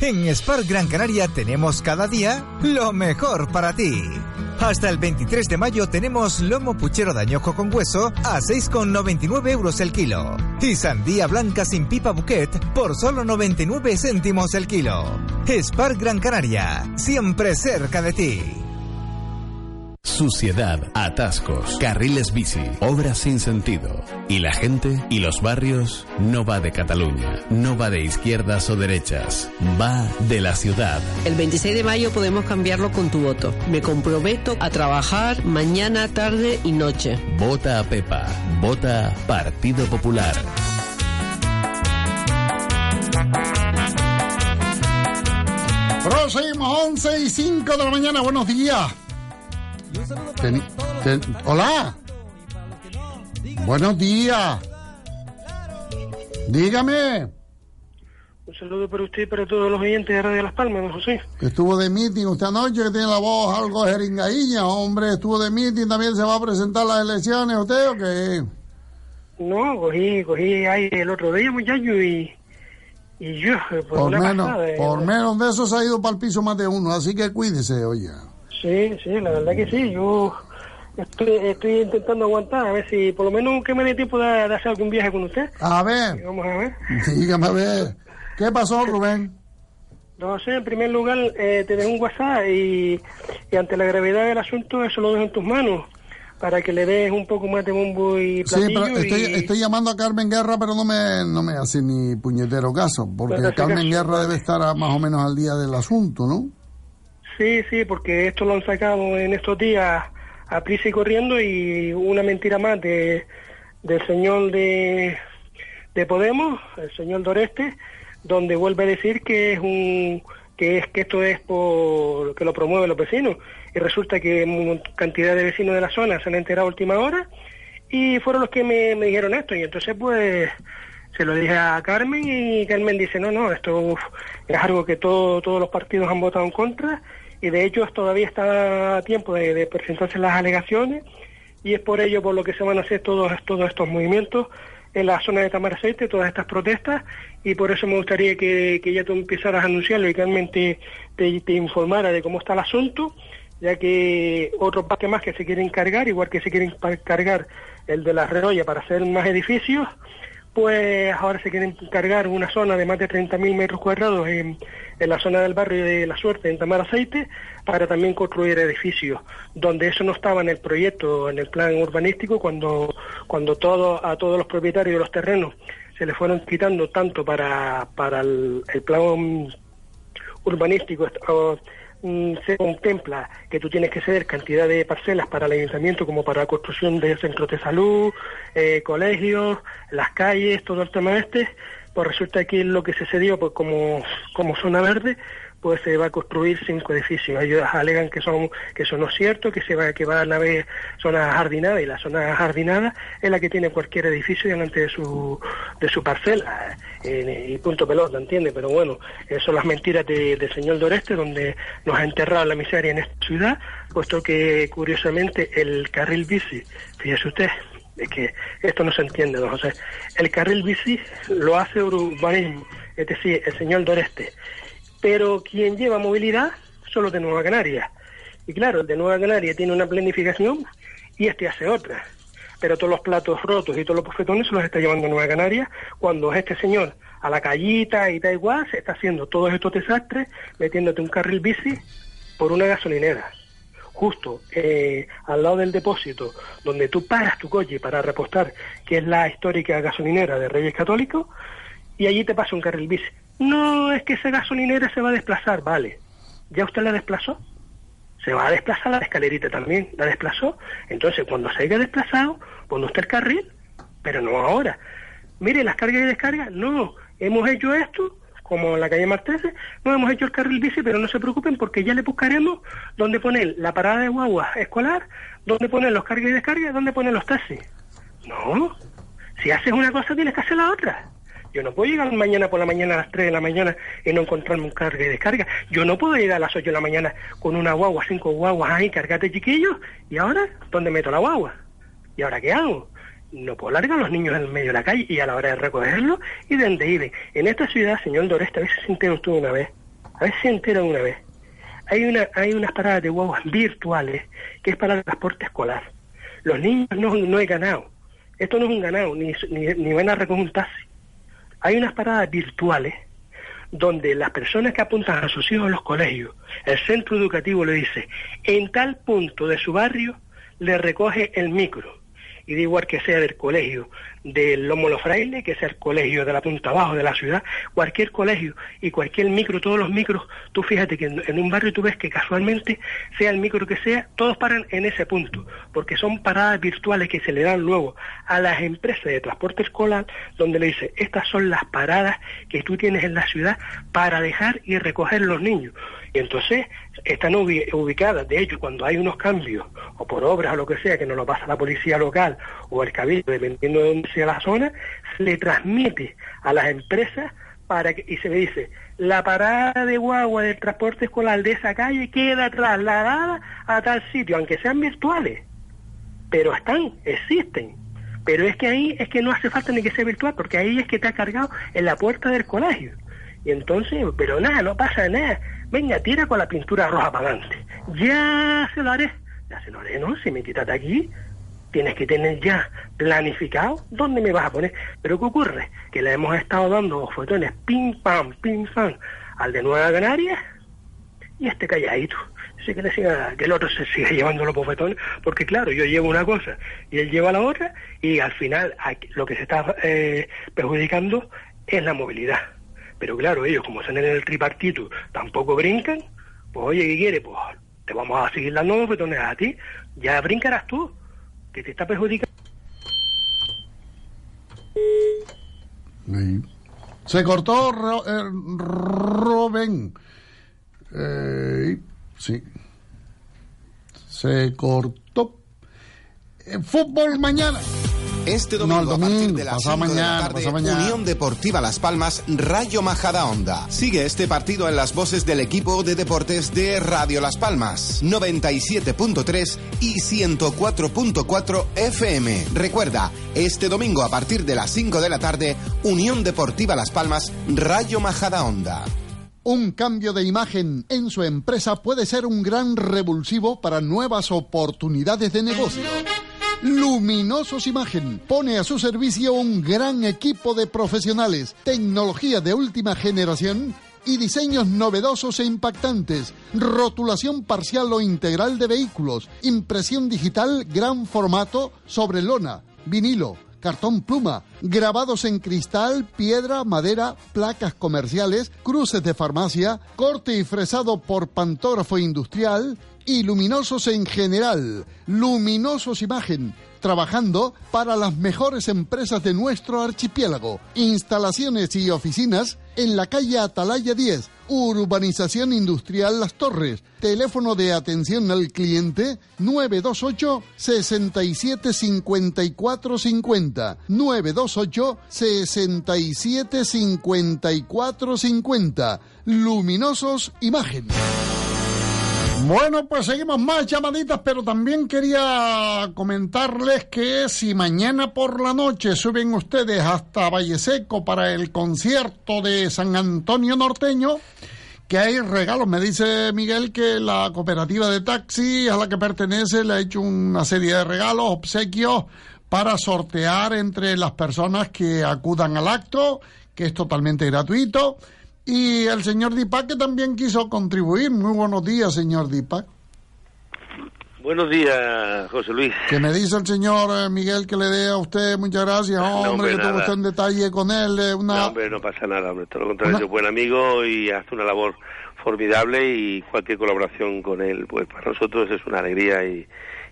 En Spar Gran Canaria tenemos cada día lo mejor para ti. Hasta el 23 de mayo tenemos lomo puchero de con hueso a 6,99 euros el kilo. Y sandía blanca sin pipa bouquet por solo 99 céntimos el kilo. Spar Gran Canaria, siempre cerca de ti. Suciedad, atascos, carriles bici, obras sin sentido. Y la gente y los barrios no va de Cataluña, no va de izquierdas o derechas, va de la ciudad. El 26 de mayo podemos cambiarlo con tu voto. Me comprometo a trabajar mañana, tarde y noche. Vota a Pepa, vota Partido Popular. Proseguimos 11 y 5 de la mañana. Buenos días. Ten- Hola. Buenos días. Dígame. Un saludo para usted y para todos los oyentes de Radio Las Palmas, don José. que Estuvo de meeting usted anoche, que tiene la voz algo jeringaíña, hombre. Estuvo de meeting, también se va a presentar las elecciones, ¿usted o qué? No, cogí, cogí ahí el otro día, muchacho, y, y yo, por, Por una menos, pasada, eh, por menos de eso se ha ido para el piso más de uno, así que cuídese, oye. Sí, sí, la verdad que sí, yo estoy, estoy intentando aguantar, a ver si por lo menos que me dé tiempo de, de hacer algún viaje con usted. A ver, Vamos a ver. dígame a ver. ¿Qué pasó, Rubén? No sé, en primer lugar, eh, te dejo un WhatsApp y, y ante la gravedad del asunto, eso lo dejo en tus manos. para que le des un poco más de bombo y Sí, platillo. pero estoy, y- estoy llamando a Carmen Guerra, pero no me, no me hace ni puñetero caso, porque Carmen caso. Guerra debe estar a- más o menos al día del asunto, ¿no? Sí, sí, porque esto lo han sacado en estos días a prisa y corriendo y una mentira más de del señor de, de Podemos, el señor Doreste, donde vuelve a decir que es un que es que esto es por que lo promueven los vecinos. Y resulta que cantidad de vecinos de la zona se han enterado a última hora y fueron los que me, me dijeron esto. Y entonces pues se lo dije a Carmen y Carmen dice no no esto es algo que todo, todos los partidos han votado en contra y de hecho todavía está a tiempo de, presentarse las alegaciones y es por ello por lo que se van a hacer todos todos estos movimientos en la zona de Tamaraceite, todas estas protestas, y por eso me gustaría que, que ya tú empezaras a anunciarlo y Carmen te, te, informara de cómo está el asunto, ya que otro parque más que se quieren cargar, igual que se quieren cargar el de la Rerolla para hacer más edificios, pues ahora se quieren cargar una zona de más de 30.000 metros cuadrados en, en la zona del barrio de La Suerte, en Tamar Aceite, para también construir edificios, donde eso no estaba en el proyecto, en el plan urbanístico, cuando, cuando todo, a todos los propietarios de los terrenos se les fueron quitando tanto para, para el, plan urbanístico mm, se contempla que tú tienes que ceder cantidad de parcelas para el ayuntamiento como para la construcción de centros de salud, eh, colegios, las calles, todo el tema este, pues resulta que lo que se cedió pues como, como zona verde pues se va a construir cinco edificios. Ellos alegan que son que eso no es cierto, que se va que van a haber zona jardinada y la zona jardinada es la que tiene cualquier edificio delante de su de su parcela eh, y punto pelota, ¿entiende? Pero bueno, esas son las mentiras de- del señor Doreste donde nos ha enterrado la miseria en esta ciudad, puesto que curiosamente el carril bici, fíjese usted, es que esto no se entiende, don José. El carril bici lo hace urbanismo, es decir, el señor Doreste. Pero quien lleva movilidad son los de Nueva Canaria. Y claro, el de Nueva Canaria tiene una planificación y este hace otra. Pero todos los platos rotos y todos los bofetones se los está llevando Nueva Canaria cuando este señor a la callita y da igual se está haciendo todos estos desastres metiéndote un carril bici por una gasolinera justo eh, al lado del depósito donde tú paras tu coche para repostar, que es la histórica gasolinera de Reyes Católicos, y allí te pasa un carril bici. No, es que esa gasolinera se va a desplazar, vale. ¿Ya usted la desplazó? Se va a desplazar la escalerita también, la desplazó. Entonces, cuando se haya desplazado, pone usted el carril, pero no ahora. Mire, las cargas y descargas, no, hemos hecho esto, como en la calle Martese, no hemos hecho el carril bici, pero no se preocupen porque ya le buscaremos dónde poner la parada de guagua escolar, dónde poner los cargas y descargas, dónde poner los taxis. No, si haces una cosa tienes que hacer la otra. Yo no puedo llegar mañana por la mañana a las 3 de la mañana y no encontrarme un carga y descarga. Yo no puedo llegar a las 8 de la mañana con una guagua, cinco guaguas ahí, cargate chiquillos. ¿Y ahora? ¿Dónde meto la guagua? ¿Y ahora qué hago? No puedo largar a los niños en el medio de la calle y a la hora de recogerlos y de donde ir. En esta ciudad, señor Doreste, a si se entera usted una vez. A si se entera una vez. Hay, una, hay unas paradas de guaguas virtuales que es para el transporte escolar. Los niños no, no he ganado. Esto no es un ganado, ni, ni, ni van a recoger. Hay unas paradas virtuales donde las personas que apuntan a sus hijos a los colegios, el centro educativo le dice, en tal punto de su barrio le recoge el micro. Y da igual que sea del colegio del Lomo Los Frailes, que sea el colegio de la punta abajo de la ciudad, cualquier colegio y cualquier micro, todos los micros, tú fíjate que en, en un barrio tú ves que casualmente, sea el micro que sea, todos paran en ese punto, porque son paradas virtuales que se le dan luego a las empresas de transporte escolar, donde le dice, estas son las paradas que tú tienes en la ciudad para dejar y recoger los niños. Y entonces están ubi- ubicadas, de hecho, cuando hay unos cambios, o por obras o lo que sea, que nos lo pasa la policía local o el cabildo, dependiendo de dónde sea la zona, se le transmite a las empresas para que, y se le dice, la parada de guagua del transporte escolar de esa calle queda trasladada a tal sitio, aunque sean virtuales. Pero están, existen. Pero es que ahí es que no hace falta ni que sea virtual, porque ahí es que te ha cargado en la puerta del colegio. Y entonces, pero nada, no pasa nada. Venga, tira con la pintura roja para adelante. Ya se lo haré. Ya se lo haré, ¿no? Si me quitas de aquí, tienes que tener ya planificado dónde me vas a poner. Pero ¿qué ocurre? Que le hemos estado dando fotones pim pam, pim pam al de Nueva Canaria y este calladito. sí que le siga, que el otro se siga llevando los bofetones, porque claro, yo llevo una cosa y él lleva la otra, y al final lo que se está eh, perjudicando es la movilidad. Pero claro, ellos como están en el tripartito, tampoco brincan, pues oye, ¿qué quiere? Pues te vamos a seguir dando bofetones a ti, ya brincarás tú, que te está perjudicando. Se cortó Ro- eh. Eh, sí. Se cortó. Eh, fútbol mañana. Este No, domingo, a partir de las pasado 5 de la tarde, mañana. Unión Deportiva Las Palmas, Rayo Majadahonda. Sigue este partido en las voces del equipo de deportes de Radio Las Palmas, 97.3 y 104.4 FM. Recuerda, este domingo a partir de las 5 de la tarde, Unión Deportiva Las Palmas, Rayo Majadahonda. Un cambio de imagen en su empresa puede ser un gran revulsivo para nuevas oportunidades de negocio. Luminosos Imagen pone a su servicio un gran equipo de profesionales, tecnología de última generación y diseños novedosos e impactantes, rotulación parcial o integral de vehículos, impresión digital gran formato sobre lona, vinilo, cartón pluma, grabados en cristal, piedra, madera, placas comerciales, cruces de farmacia, corte y fresado por pantógrafo industrial y luminosos en general. Luminosos Imagen, trabajando para las mejores empresas de nuestro archipiélago. Instalaciones y oficinas en la calle Atalaya 10, Urbanización Industrial Las Torres. Teléfono de atención al cliente 928 67 54 50. 928 67 54 50. Luminosos Imagen. Bueno, pues seguimos más llamaditas, pero también quería comentarles que si mañana por la noche suben ustedes hasta Valle Seco para el concierto de San Antonio Norteño, que hay regalos. Me dice Miguel que la cooperativa de taxi a la que pertenece le ha hecho una serie de regalos, obsequios, para sortear entre las personas que acudan al acto, que es totalmente gratuito. Y el señor Dipac que también quiso contribuir. Muy buenos días, señor Dipac. Buenos días, José Luis. Que me dice el señor eh, Miguel que le dé a usted muchas gracias, hombre, hombre, que tuvo usted un detalle con él, eh, una... No, hombre, no pasa nada, hombre. Todo lo contrario, es buen amigo y hace una labor formidable y cualquier colaboración con él, pues para nosotros es una alegría y,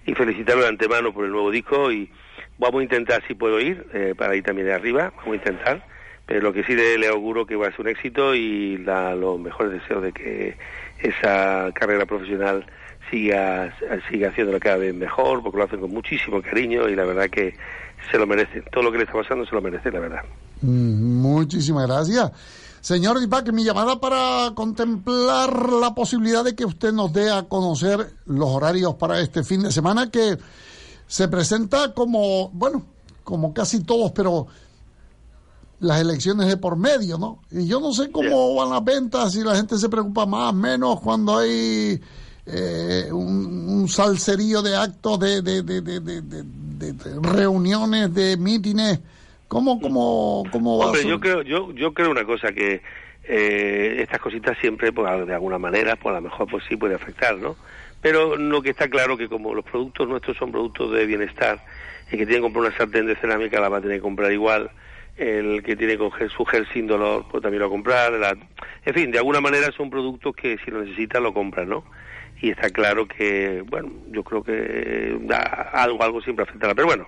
y felicitarlo de antemano por el nuevo disco y vamos a intentar, si puedo ir, eh, para ir también de arriba, vamos a intentar. Pero lo que sí le, le auguro que va a ser un éxito y la, los mejores deseos de que esa carrera profesional siga, siga haciéndolo cada vez mejor, porque lo hacen con muchísimo cariño y la verdad que se lo merecen. Todo lo que le está pasando se lo merece, la verdad. Mm, Muchísimas gracias. Señor Dipac, mi llamada para contemplar la posibilidad de que usted nos dé a conocer los horarios para este fin de semana que se presenta como, bueno, como casi todos, pero las elecciones de por medio, ¿no? Y yo no sé cómo van las ventas, si la gente se preocupa más, menos cuando hay eh, un, un salserío de actos, de, de, de, de, reuniones, de mítines. ¿Cómo, cómo, cómo va Hombre, yo creo, yo, yo creo una cosa que eh, estas cositas siempre, pues, de alguna manera, pues a lo mejor pues sí puede afectar, ¿no? Pero lo que está claro que como los productos nuestros son productos de bienestar, el que tiene que comprar una sartén de cerámica la va a tener que comprar igual, el que tiene coger su gel sin dolor, pues también lo comprar, la- en fin, de alguna manera son productos que si lo necesita lo compra, ¿no? Y está claro que, bueno, yo creo que da- algo, algo siempre afectará, pero bueno,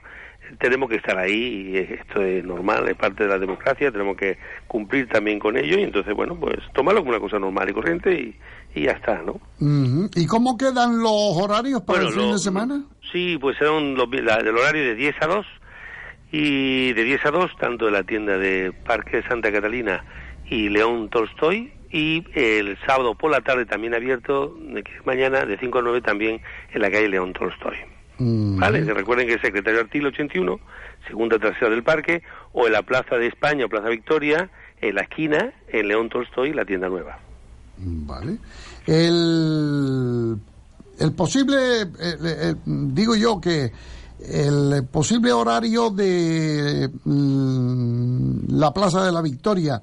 tenemos que estar ahí y esto es normal, es parte de la democracia, tenemos que cumplir también con ello y entonces, bueno, pues tomarlo como una cosa normal y corriente y, y ya está, ¿no? ¿Y cómo quedan los horarios para Bueno, el fin lo- de semana? Sí, pues serán los, la- del horario de 10 a 2 y de 10 a 2 tanto de la tienda de Parque Santa Catalina y León Tolstoy y el sábado por la tarde también abierto, de que es mañana de 5 a 9 también en la calle León Tolstoy. ¿Vale? Que recuerden que es Secretario Artil 81, segunda trasera del parque, o en la Plaza de España o Plaza Victoria, en la esquina, en León Tolstoy, la tienda nueva. Vale. El, el posible, eh, eh, digo yo que el posible horario de mm, la Plaza de la Victoria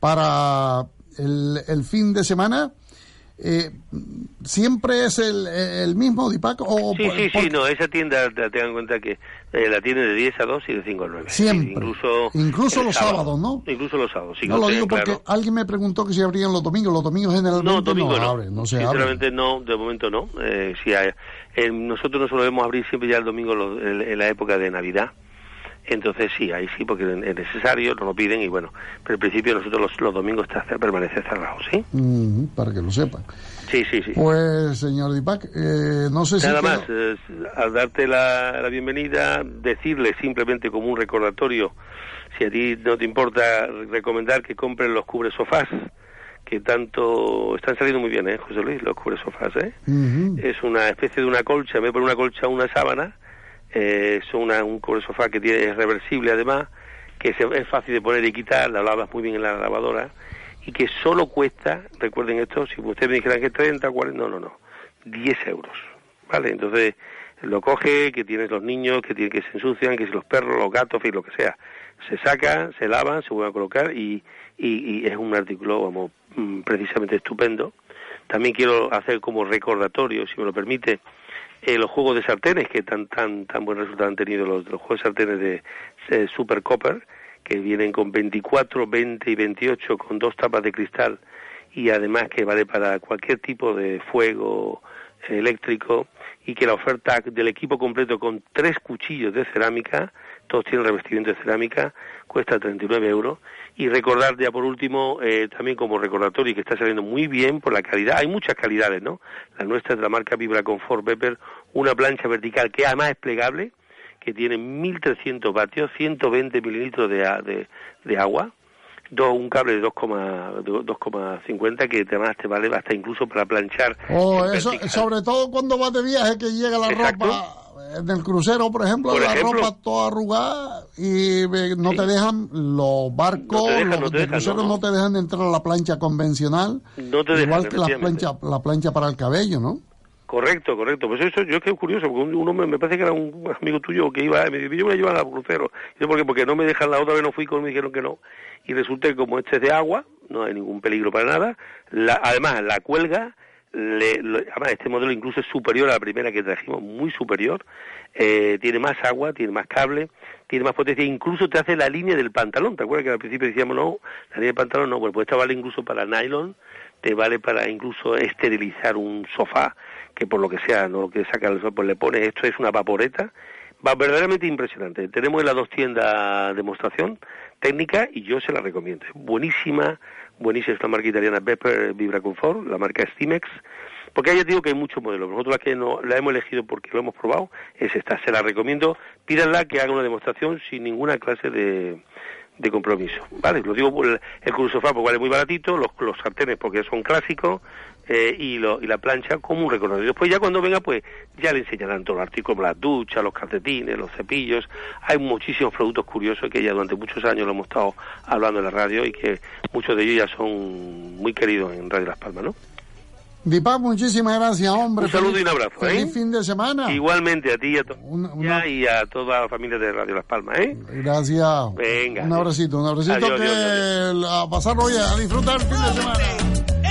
para el, el fin de semana eh, ¿siempre es el, el mismo Dipac? O Sí, sí, sí, no, esa tienda, te- tengan en cuenta que eh, la tiene de 10 a 2 y de 5 a 9. Siempre. Incluso, Incluso los sábado. sábados, ¿no? Incluso los sábados, sí. no lo digo porque claro. alguien me preguntó que si abrían los domingos. Los domingos generalmente No, domingo no. abren, no se abren. Sinceramente no, de momento no. Eh, si hay- eh, nosotros nos solemos abrir siempre ya el domingo lo- en, en la época de Navidad. Entonces sí, ahí sí, porque es necesario, nos lo piden y bueno, pero en principio nosotros los, los domingos está, permanece cerrado, ¿sí? Mm, para que lo sepan. Sí, sí, sí. Pues, señor Dipac, eh, no sé si... Nada más, eh, al darte la, la bienvenida, decirle simplemente como un recordatorio, si a ti no te importa, recomendar que compren los cubre sofás, que tanto están saliendo muy bien, ¿eh, José Luis? Los cubre sofás, ¿eh? Es una especie de una colcha, de poner una colcha una sábana, eh, es una, un cubre sofá que tiene, es reversible además, que se- es fácil de poner y quitar, la lavas muy bien en la lavadora, y que solo cuesta, recuerden esto, si ustedes me dijeran que 30, 40, no, no, no, 10 euros, ¿vale? Entonces, lo coge, que tienes los niños, que tiene, que se ensucian, que si los perros, los gatos, lo que sea, se saca, se lavan, se vuelven a colocar y, y, y es un artículo, vamos, mm, precisamente estupendo. También quiero hacer como recordatorio, si me lo permite, eh, los juegos de sartenes que tan tan tan buen resultado han tenido los, juegos de sartenes de eh, Super Copper que vienen con 24, 20 y 28 con dos tapas de cristal y además que vale para cualquier tipo de fuego eléctrico y que la oferta del equipo completo con tres cuchillos de cerámica, todos tienen revestimiento de cerámica, cuesta 39 euros. Y recordar ya por último, eh, también como recordatorio, que está saliendo muy bien por la calidad, hay muchas calidades, ¿no? La nuestra es de la marca Vibra Comfort Pepper, una plancha vertical que además es plegable, que tiene 1300 vatios, 120 mililitros de, de, de agua, do- un cable de 2,50 de 2,50 que además te vale hasta incluso para planchar Oh, eso, vertical. sobre todo cuando vas de viaje que llega la Exacto. ropa en el crucero, por ejemplo, Por la ropa toda arrugada y no te dejan los barcos, No dejan, los no de dejan, crucero no, te dejan entrar a la plancha convencional, No te dejan, igual que la plancha, la plancha para el cabello, ¿no? Correcto, correcto. Pues eso yo es que es curioso, porque un, hombre, me parece que era un amigo tuyo que iba, me dice, yo me la llevan al crucero. Y yo, ¿por qué? Porque no me dejan, la otra vez no fui, con me dijeron que no. Y resulta que como este es de agua, no hay ningún peligro para nada. La, además, la cuelga, le- además este modelo incluso es superior a la primera que trajimos, muy superior. Eh, tiene más agua, tiene más cable, tiene más potencia, incluso te hace la línea del pantalón. ¿Te acuerdas que al principio decíamos no, la línea del pantalón no? Bueno, pues esta vale incluso para nylon, te vale para incluso esterilizar un sofá que por lo que sea no lo que saca el sol, pues le pone esto es una vaporeta. Va verdaderamente impresionante. Tenemos en las dos tiendas demostración técnica y yo se la recomiendo. Buenísima buenísima. Es la marca italiana Pepper Vibra Comfort la marca Stimex. Porque ya digo que hay muchos modelos. Nosotros la que no, la hemos elegido porque lo hemos probado es esta. Se la recomiendo. Pídanla que haga una demostración sin ninguna clase de de compromiso, ¿vale? Lo digo por el, el cruzofá porque vale muy baratito, los, los sartenes porque son clásicos eh, y, lo, y la plancha como un recordatorio. Después ya cuando venga pues ya le enseñarán todos los artículos, las duchas, los calcetines, los cepillos. Hay muchísimos productos curiosos que ya durante muchos años lo hemos estado hablando en la radio y que muchos de ellos ya son muy queridos en Radio Las Palmas, ¿no? Dipac, muchísimas gracias, hombre. Un saludo Feliz- y un abrazo, Feliz ¿eh? fin de semana. Igualmente a ti y a, to- ya y a toda la familia de Radio Las Palmas, ¿eh? Gracias. Venga. Un abracito, un abracito Adiós, que adiós, a pasarlo ya, a disfrutar el fin de semana.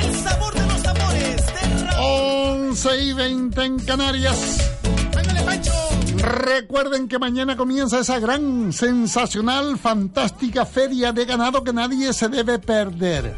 El sabor de. 11 y 20 en Canarias. Recuerden que mañana comienza esa gran, sensacional, fantástica feria de ganado que nadie se debe perder.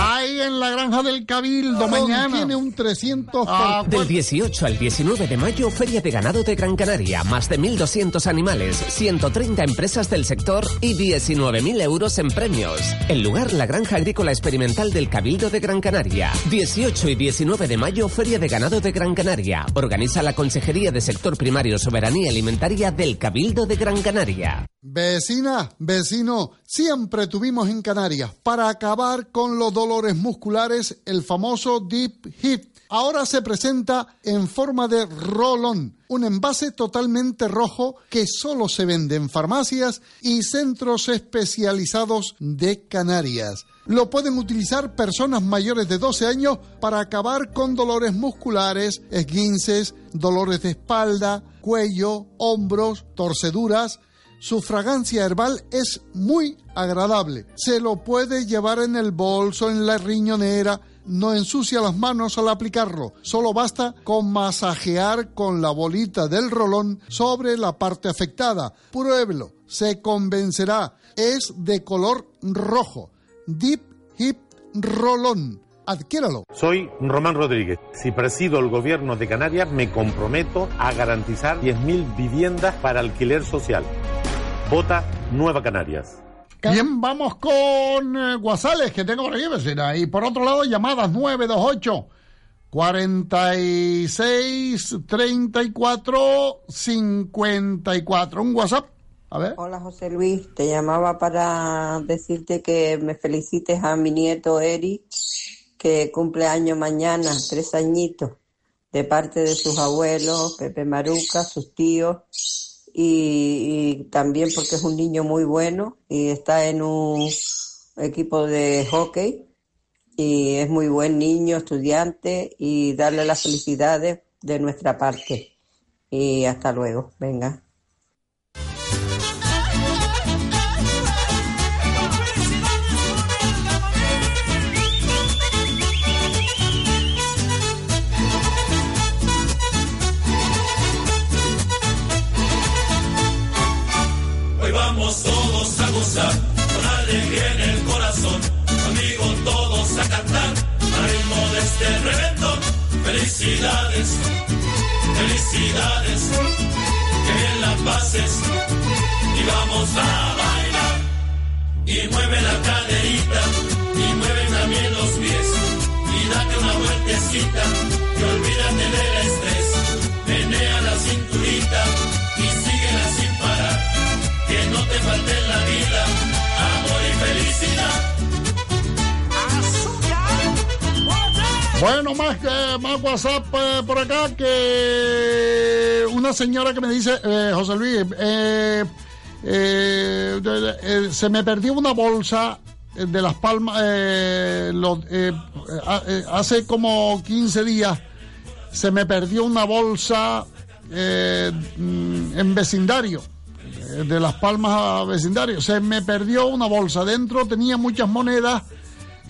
Ahí en la granja del Cabildo mañana. Tiene un 300 Ah, por- Del 18 al 19 de mayo, Feria de Ganado de Gran Canaria. Más de 1.200 animales, 130 empresas del sector y 19.000 euros en premios. El lugar, la Granja Agrícola Experimental del Cabildo de Gran Canaria. 18 y 19 de mayo, Feria de Ganado de Gran Canaria. Organiza la Consejería de Sector Primario Soberanía Alimentaria del Cabildo de Gran Canaria. Vecina, vecino, siempre tuvimos en Canarias para acabar con los dolores musculares el famoso Deep Hip. Ahora se presenta en forma de rolón, un envase totalmente rojo que solo se vende en farmacias y centros especializados de Canarias. Lo pueden utilizar personas mayores de 12 años para acabar con dolores musculares, esguinces, dolores de espalda, cuello, hombros, torceduras, su fragancia herbal es muy agradable. Se lo puede llevar en el bolso, en la riñonera. no ensucia las manos al aplicarlo. Solo basta con masajear con la bolita del rolón sobre la parte afectada. Pruébelo, se convencerá. Es de color rojo. Deep Hip Rolón. Adquiéralo. Soy Román Rodríguez. Si presido el gobierno de Canarias, me comprometo a garantizar 10.000 viviendas para alquiler social. Vota Nueva Canarias. Bien, vamos con eh, Guasales, que tengo por aquí, vecina. Y por otro lado, llamadas 928 46 34 54. Un WhatsApp. A ver. Hola José Luis, te llamaba para decirte que me felicites a mi nieto Eri, que cumple año mañana, tres añitos, de parte de sus abuelos, Pepe Maruca, sus tíos, y, también porque es un niño muy bueno y está en un equipo de hockey y es muy buen niño, estudiante, y darle las felicidades de nuestra parte. Y hasta luego, venga. Felicidades, felicidades, que las pases, y vamos a bailar. Y mueve la caderita, y mueve también los pies, y date una vueltecita, y olvídate del estrés, menea la cinturita, y síguela sin parar que no te falte la vida Bueno, más, que- más WhatsApp eh, por acá que una señora que me dice, eh, José Luis, eh, eh, eh, se me perdió una bolsa eh, de Las Palmas eh, lo- eh, eh, hace como 15 días. Se me perdió una bolsa eh, mm, en vecindario eh, de Las Palmas a vecindario. Se me perdió una bolsa. Dentro tenía muchas monedas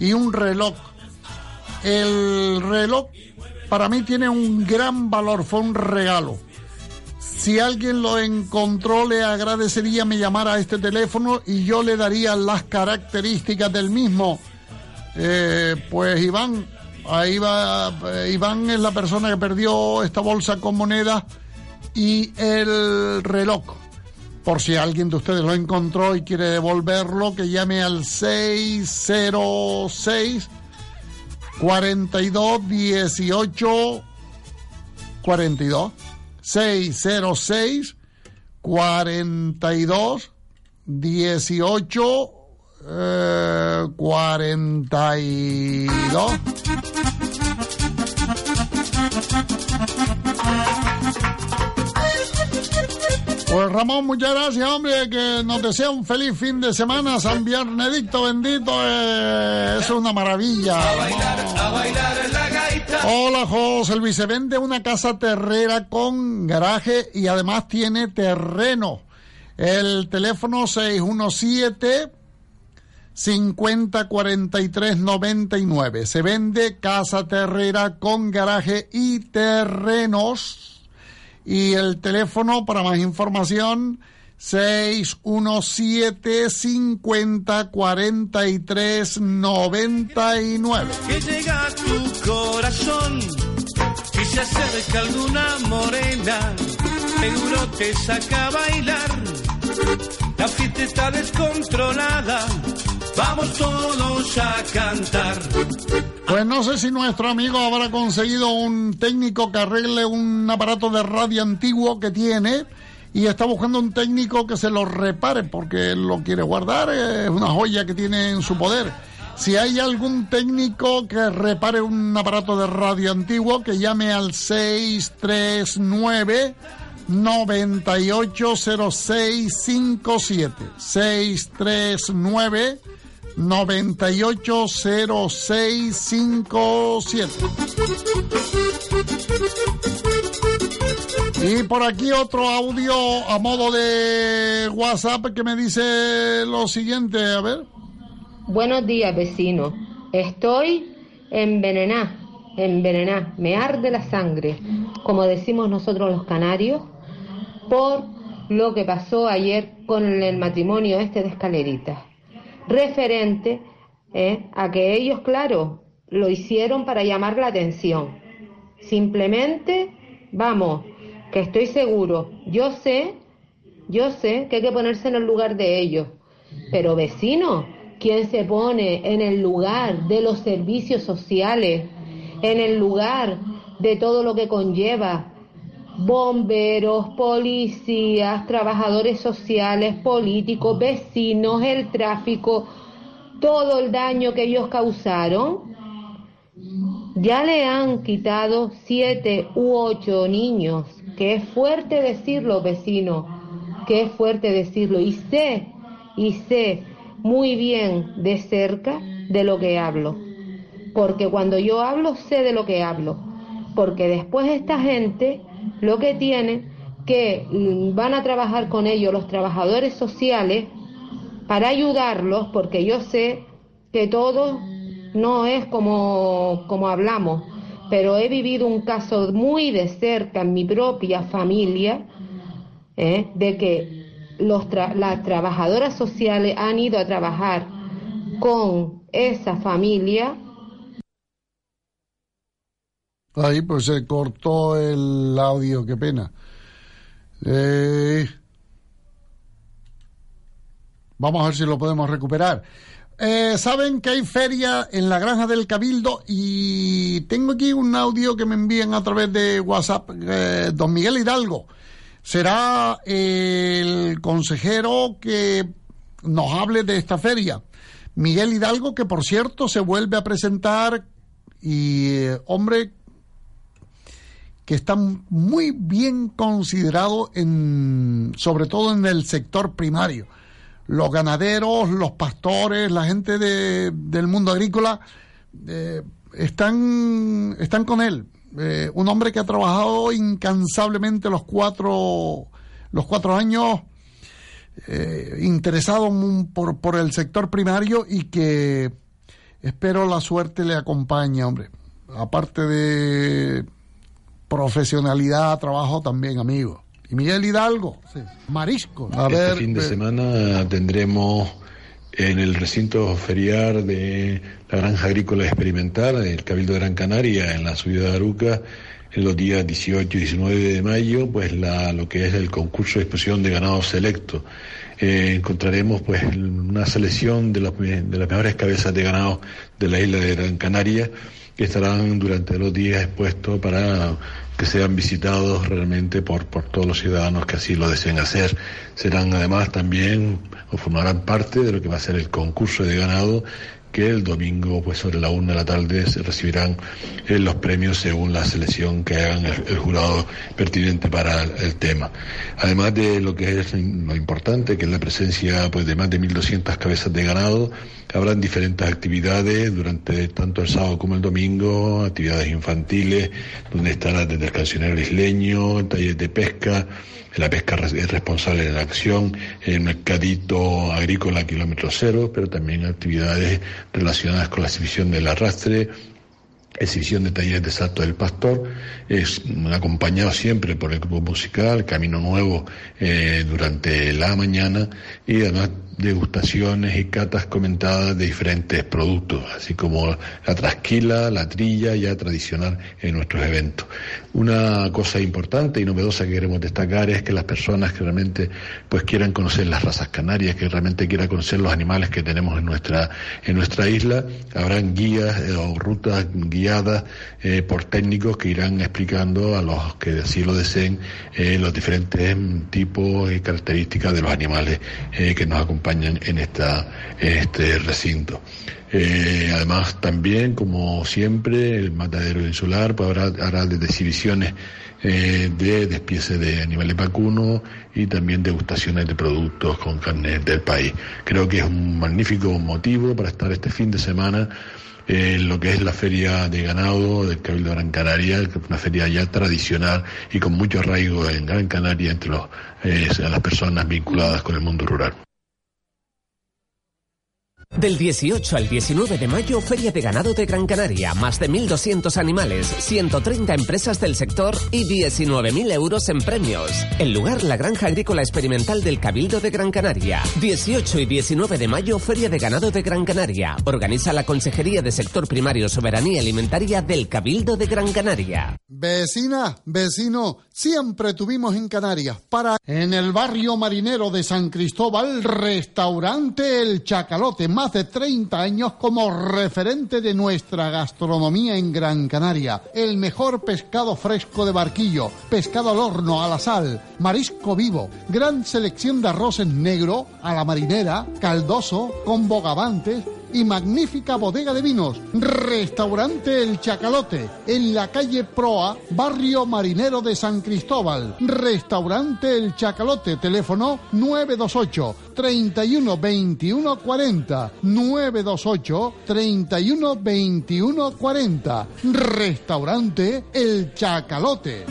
y un reloj. El reloj para mí tiene un gran valor, fue un regalo. Si alguien lo encontró, le agradecería me llamara a este teléfono y yo le daría las características del mismo. Eh, pues Iván, ahí va, eh, Iván es la persona que perdió esta bolsa con monedas y el reloj. Por si alguien de ustedes lo encontró y quiere devolverlo, que llame al 606 42 18 42 606 42 18 eh, 42 Pues Ramón, muchas gracias, hombre, que nos desea un feliz fin de semana, San Viernedicto bendito, eh, es una maravilla. A bailar en la gaita. Hola José Luis, se vende una casa terrera con garaje y además tiene terreno. El teléfono 617 50 43 99. Se vende casa terrera con garaje y terrenos. Y el teléfono para más información 617 50 43 99. que llega a tu corazón y se acerca alguna morena, seguro te saca a bailar. La fiesta está descontrolada, vamos todos a cantar. Pues no sé si nuestro amigo habrá conseguido un técnico que arregle un aparato de radio antiguo que tiene y está buscando un técnico que se lo repare porque él lo quiere guardar, es una joya que tiene en su poder. Si hay algún técnico que repare un aparato de radio antiguo, que llame al 639 980657 639 980657. Y por aquí otro audio a modo de WhatsApp que me dice lo siguiente, a ver. Buenos días, vecino. Estoy envenenar, envenenar, me arde la sangre, como decimos nosotros los canarios, por lo que pasó ayer con el matrimonio este de escalerita, referente eh, a que ellos, claro, lo hicieron para llamar la atención. Simplemente, vamos, que estoy seguro, yo sé, yo sé que hay que ponerse en el lugar de ellos, pero vecino, ¿quién se pone en el lugar de los servicios sociales, en el lugar de todo lo que conlleva bomberos, policías, trabajadores sociales, políticos, vecinos, el tráfico, todo el daño que ellos causaron, ya le han quitado siete u ocho niños, que es fuerte decirlo, vecino, que es fuerte decirlo, y sé, y sé muy bien de cerca de lo que hablo, porque cuando yo hablo sé de lo que hablo, porque después esta gente lo que tiene que mm, van a trabajar con ellos los trabajadores sociales para ayudarlos, porque yo sé que todo no es como, como hablamos, pero he vivido un caso muy de cerca en mi propia familia, ¿eh? de que los las trabajadoras sociales han ido a trabajar con esa familia. Ahí pues se cortó el audio, qué pena. Eh, vamos a ver si lo podemos recuperar. Eh, Saben que hay feria en la Granja del Cabildo y tengo aquí un audio que me envían a través de WhatsApp. Eh, don Miguel Hidalgo será el consejero que nos hable de esta feria. Miguel Hidalgo, que por cierto se vuelve a presentar y hombre que está muy bien considerado en sobre todo en el sector primario los ganaderos, los pastores, la gente de, del mundo agrícola eh, están, están con él. Eh, un hombre que ha trabajado incansablemente los cuatro, los cuatro años eh, interesado por, por el sector primario y que espero la suerte le acompañe, hombre. Aparte de profesionalidad, trabajo también, amigo. Y Miguel Hidalgo, marisco. A este fin de semana tendremos en el recinto ferial de la Granja Agrícola Experimental, el Cabildo de Gran Canaria, en la ciudad de Aruca, en los días 18 y 19 de mayo, pues la, lo que es el concurso de exposición de ganado selecto. Eh, encontraremos pues una selección de, de las mejores cabezas de ganado de la isla de Gran Canaria que estarán durante los días expuestos para que sean visitados realmente por, por todos los ciudadanos que así lo deseen hacer. Serán además también o formarán parte de lo que va a ser el concurso de ganado que el domingo, pues sobre la una de la tarde, se recibirán eh, los premios según la selección que hagan el, jurado pertinente para el, tema. Además de lo que es lo importante, que es la presencia pues, de más de 1.200 cabezas de ganado, habrán diferentes actividades durante tanto el sábado como el domingo, actividades infantiles, donde estará desde el cancionero isleño, talleres de pesca, la pesca es responsable de la acción, el mercadito agrícola kilómetro cero, pero también actividades relacionadas con la exhibición del arrastre, exhibición de talleres de salto del pastor, es acompañado siempre por el grupo musical Camino Nuevo eh, durante la mañana y además degustaciones y catas comentadas de diferentes productos, así como la trasquila, la trilla ya tradicional en nuestros eventos. Una cosa importante y novedosa que queremos destacar es que las personas que realmente pues quieran conocer las razas canarias, que realmente quieran conocer los animales que tenemos en nuestra en nuestra isla, habrán guías eh, o rutas guiadas eh, por técnicos que irán explicando a los que así lo deseen eh, los diferentes tipos y características de los animales que nos acompañan en, esta, este recinto. Eh, además, también, como siempre, el matadero insular pues, habrá, hará exhibiciones eh, de despiece de animales vacunos y también degustaciones de productos con carne del país. Creo que es un magnífico motivo para estar este fin de semana en lo que es la feria de ganado del Cabildo de Gran Canaria, una feria ya tradicional y con mucho arraigo en Gran Canaria entre los, eh, las personas vinculadas con el mundo rural. Del 18 al 19 de mayo, Feria de Ganado de Gran Canaria. Más de 1.200 animales, 130 empresas del sector y 19.000 euros en premios. El lugar, la Granja Agrícola Experimental del Cabildo de Gran Canaria. 18 y 19 de mayo, Feria de Ganado de Gran Canaria. Organiza la Consejería de Sector Primario Soberanía Alimentaria del Cabildo de Gran Canaria. Vecina, vecino, siempre tuvimos en Canarias para en el barrio marinero de San Cristóbal, restaurante El Chacalote, más de 30 años como referente de nuestra gastronomía en Gran Canaria. El mejor pescado fresco de barquillo, pescado al horno, a la sal, marisco vivo, gran selección de arroces negro, a la marinera, caldoso, con bogavantes y magnífica bodega de vinos. Restaurante El Chacalote, en la calle Proa, barrio marinero de San Cristóbal. Restaurante El Chacalote, teléfono 928 31 21 40. 928 31 21 40. Restaurante El Chacalote.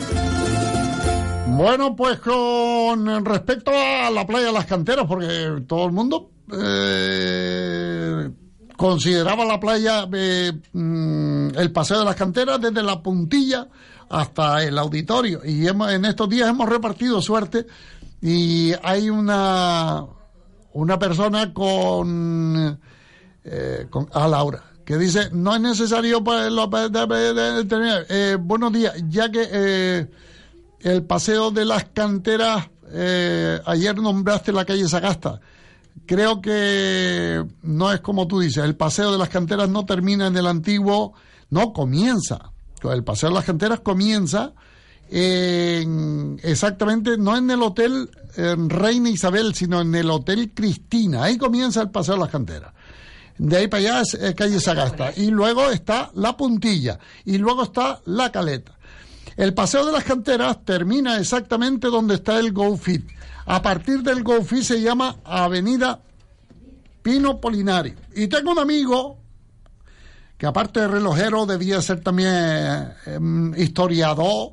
Bueno, pues con respecto a la playa las canteras, porque todo el mundo eh, consideraba la playa eh, mm, el paseo de las canteras desde la puntilla hasta el auditorio y hemos- en estos días hemos repartido suerte y hay una una persona con, eh, con a Laura que dice no es necesario pues, terminar. Eh, buenos días ya que eh, el paseo de las canteras eh, ayer nombraste la calle Sagasta creo que no es como tú dices, el paseo de las canteras no termina en el antiguo, no comienza. El paseo de las canteras comienza en, exactamente, no en el hotel Reina Isabel, sino en el hotel Cristina. Ahí comienza el paseo de las canteras. De ahí para allá es eh, calle Sagasta. Y luego está la puntilla. Y luego está la caleta. El paseo de las canteras termina exactamente donde está el Go Fit. A partir del Go Fit se llama Avenida Pino Polinario. Y tengo un amigo que aparte de relojero debía ser también em, historiador,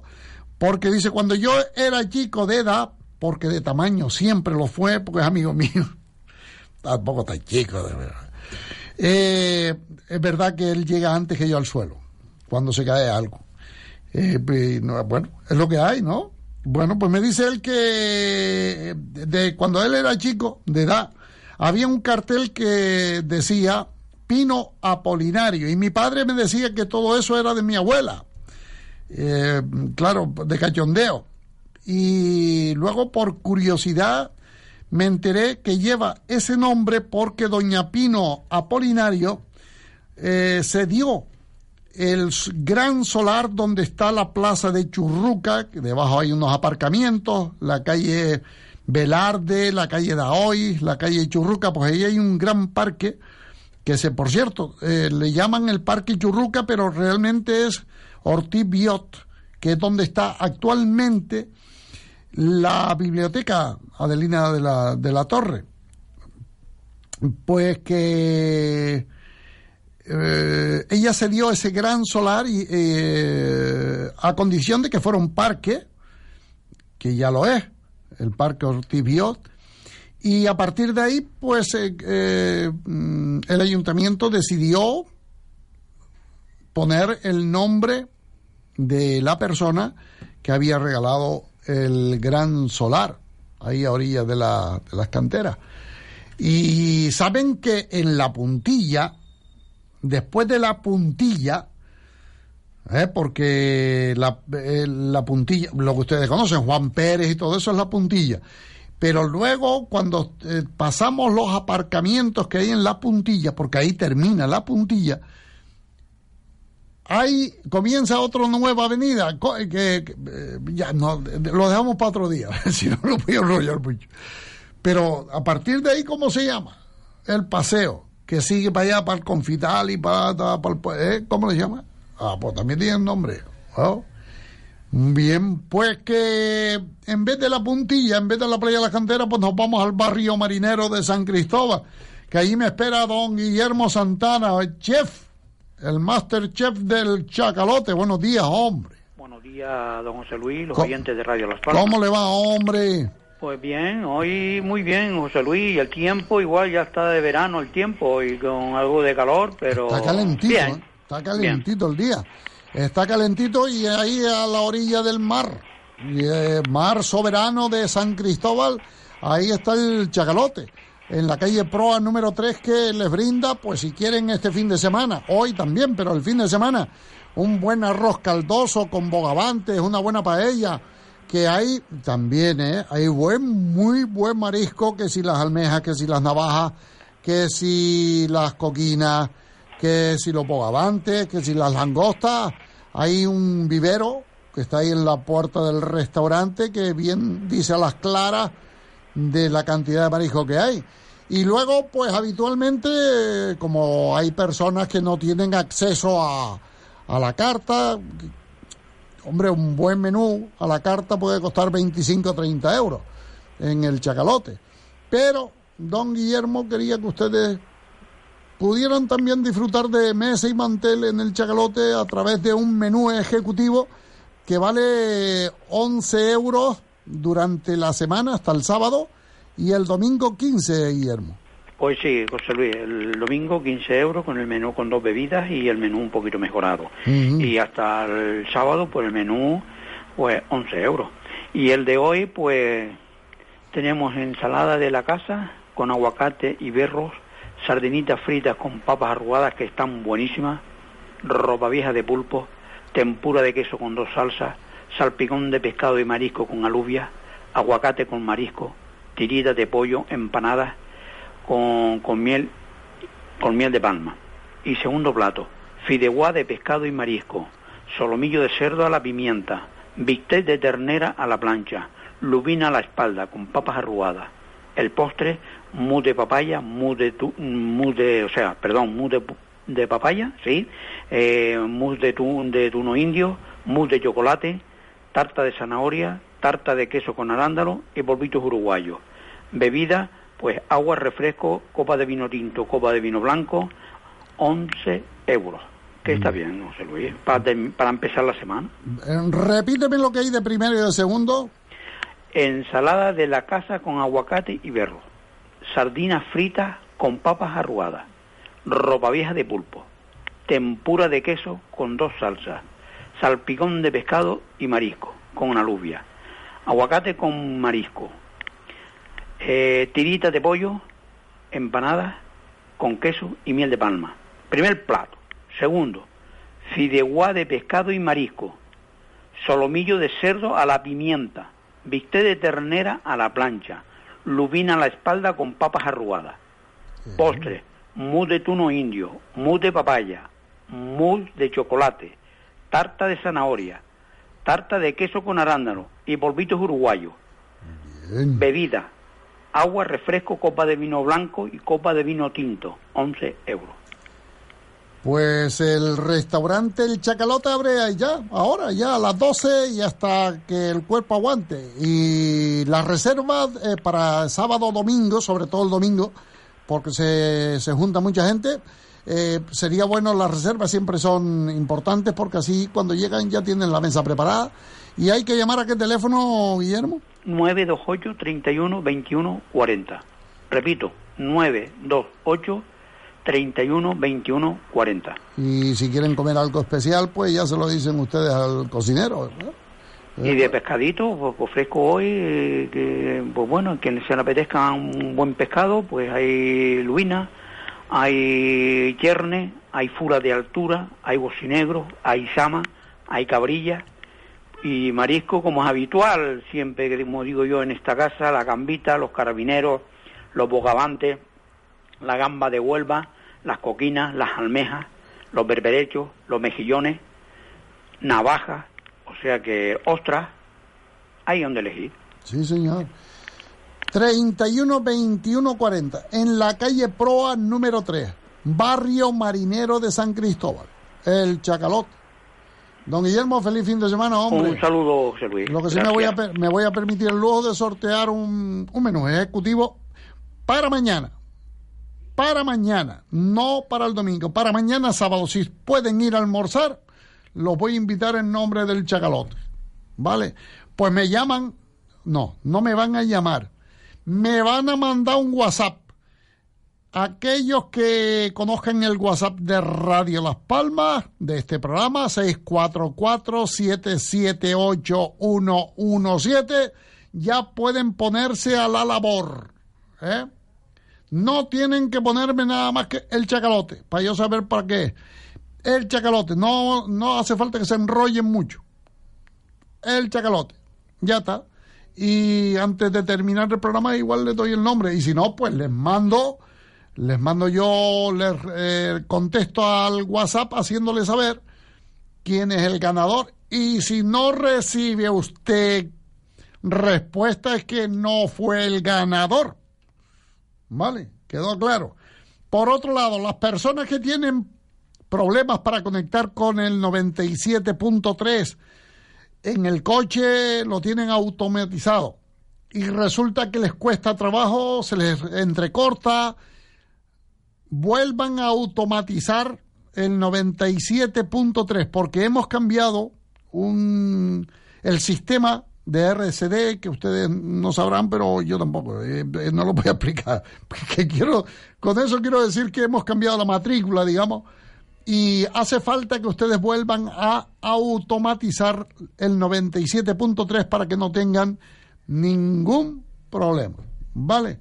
porque dice, cuando yo era chico de edad, porque de tamaño siempre lo fue, porque es amigo mío, tampoco tan chico, de verdad. Eh, es verdad que él llega antes que yo al suelo, cuando se cae algo. Eh, no, bueno, es lo que hay, ¿no? Bueno, pues me dice él que de cuando él era chico, de edad, había un cartel que decía Pino Apolinario y mi padre me decía que todo eso era de mi abuela. Eh, claro, de cachondeo. Y luego por curiosidad me enteré que lleva ese nombre porque doña Pino Apolinario eh, se dio el gran solar donde está la plaza de Churruca, que debajo hay unos aparcamientos, la calle Velarde, la calle Daoy, la calle Churruca, pues ahí hay un gran parque que se, por cierto, eh, le llaman el Parque Churruca, pero realmente es Ortiz Biot, que es donde está actualmente la biblioteca Adelina de la, de la Torre. Pues que eh, ella se dio ese gran solar y, eh, a condición de que fuera un parque, que ya lo es, el Parque Ortiz Biot, y a partir de ahí, pues eh, el ayuntamiento decidió poner el nombre de la persona que había regalado el gran solar ahí a orillas de, la- de las canteras. Y saben que en la puntilla, después de la puntilla, ¿eh? porque la, eh, la puntilla, lo que ustedes conocen, Juan Pérez y todo eso es la puntilla. Pero luego, cuando eh, pasamos los aparcamientos que hay en la puntilla, porque ahí termina la puntilla, ahí comienza otra nueva avenida, que, ya no, lo dejamos para otro día, si no lo voy a enrollar mucho. Pero a partir de ahí, ¿cómo se llama? El paseo, que sigue para allá, para el confital y para, para el... ¿eh? ¿Cómo le llama? Ah, pues también tiene nombre. ¿no? Bien, pues que en vez de la puntilla, en vez de la playa de la cantera, pues nos vamos al barrio marinero de San Cristóbal, que allí me espera don Guillermo Santana, el chef, el master chef del Chacalote. Buenos días, hombre. Buenos días, don José Luis, los oyentes de Radio Las Palmas. ¿Cómo le va, hombre? Pues bien, hoy muy bien, José Luis. El tiempo igual ya está de verano el tiempo y con algo de calor, pero... Está calentito, Bien. ¿eh? está calentito el día. Está calentito y ahí a la orilla del mar, y, eh, mar soberano de San Cristóbal, ahí está el chacalote. En la calle Proa número 3 que les brinda, pues si quieren este fin de semana, hoy también, pero el fin de semana, un buen arroz caldoso con bogavantes, una buena paella, que hay también, ¿eh? Hay buen, muy buen marisco, que si las almejas, que si las navajas, que si las coquinas, que si los bogavantes, que si las langostas. Hay un vivero que está ahí en la puerta del restaurante que bien dice a las claras de la cantidad de marisco que hay. Y luego, pues habitualmente, como hay personas que no tienen acceso a, a la carta, hombre, un buen menú a la carta puede costar 25 o 30 euros en el chacalote. Pero don Guillermo quería que ustedes pudieran también disfrutar de mesa y mantel en el chacalote a través de un menú ejecutivo que vale 11 euros durante la semana hasta el sábado y el domingo 15, Guillermo. Pues sí, José Luis, el domingo 15 euros con el menú con dos bebidas y el menú un poquito mejorado. Y hasta el sábado, pues el menú, pues 11 euros. Y el de hoy, pues tenemos ensalada de la casa con aguacate y berros, sardinitas fritas con papas arrugadas que están buenísimas, ropa vieja de pulpo, tempura de queso con dos salsas, salpicón de pescado y marisco con alubia, aguacate con marisco, tiritas de pollo, empanadas con, con miel con miel de palma. Y segundo plato, fideuá de pescado y marisco, solomillo de cerdo a la pimienta, bistec de ternera a la plancha, lubina a la espalda con papas arrugadas. El postre, mousse de papaya, mousse de, tu- mousse de o sea, perdón, mousse de, de papaya, sí, eh, mousse de, tu- de tuno indio, mousse de chocolate, tarta de zanahoria, tarta de queso con arándano y polvitos uruguayos. Bebida, pues agua, refresco, copa de vino tinto, copa de vino blanco, 11 euros. Que está bien, no sé, Luis, para, para empezar la semana. Eh, Repíteme lo que hay de primero y de segundo. Ensalada de la casa con aguacate y berro. Sardinas fritas con papas arrugadas. Ropa vieja de pulpo. Tempura de queso con dos salsas. Salpicón de pescado y marisco con alubia. Aguacate con marisco. Eh, tiritas de pollo, empanadas con queso y miel de palma. Primer plato. Segundo, fideuá de pescado y marisco. Solomillo de cerdo a la pimienta. Bistec de ternera a la plancha. Lubina a la espalda con papas arrugadas. Postre, mousse de tuno indio, mousse de papaya, mousse de chocolate, tarta de zanahoria, tarta de queso con arándano y polvitos uruguayos. Bebida, agua, refresco, copa de vino blanco y copa de vino tinto, 11 euros. Pues el restaurante El Chacalote abre ya, ahora, ya a las 12 y hasta que el cuerpo aguante. Y las reservas eh, para sábado, domingo, sobre todo el domingo, porque se, se junta mucha gente, eh, sería bueno, las reservas siempre son importantes porque así cuando llegan ya tienen la mesa preparada. Y hay que llamar a qué teléfono, Guillermo. 928 31 21 40. Repito, 928 31 21 40. Y si quieren comer algo especial, pues ya se lo dicen ustedes al cocinero. ¿verdad? Y de pescadito, pues ofrezco hoy, eh, que, pues bueno, quien se le apetezca un buen pescado, pues hay luina, hay cherne, hay fura de altura, hay bocinegro, hay sama, hay cabrilla y marisco como es habitual, siempre como digo yo en esta casa, la gambita, los carabineros, los bogavantes, la gamba de Huelva, las coquinas, las almejas, los berberechos, los mejillones, navajas, o sea que ostras, hay donde elegir. Sí, señor. 31 21 40, en la calle Proa número 3, barrio marinero de San Cristóbal, el Chacalote. Don Guillermo, feliz fin de semana, hombre. Un saludo, José Luis. Lo que sí me voy, a, Gracias. per- me voy a permitir el lujo de sortear un, un menú ejecutivo para mañana. Para mañana, no para el domingo, para mañana sábado. Si pueden ir a almorzar, los voy a invitar en nombre del Chacalote. ¿Vale? Pues me llaman no, no me van a llamar. Me van a mandar un WhatsApp. Aquellos que conozcan el WhatsApp de Radio Las Palmas, de este programa, 644-778-117, ya pueden ponerse a la labor. ¿eh? No tienen que ponerme nada más que el chacalote, para yo saber para qué. El chacalote, no, no hace falta que se enrollen mucho. El chacalote, ya está. Y antes de terminar el programa igual les doy el nombre. Y si no, pues les mando, les mando yo, les eh, contesto al WhatsApp haciéndole saber quién es el ganador. Y si no recibe usted respuesta es que no fue el ganador. ¿Vale? Quedó claro. Por otro lado, las personas que tienen problemas para conectar con el 97.3 en el coche lo tienen automatizado y resulta que les cuesta trabajo, se les entrecorta, vuelvan a automatizar el 97.3 porque hemos cambiado un, el sistema de RCD que ustedes no sabrán, pero yo tampoco, eh, no lo voy a explicar. Que quiero, con eso quiero decir que hemos cambiado la matrícula, digamos, y hace falta que ustedes vuelvan a automatizar el 97.3 para que no tengan ningún problema. ¿Vale?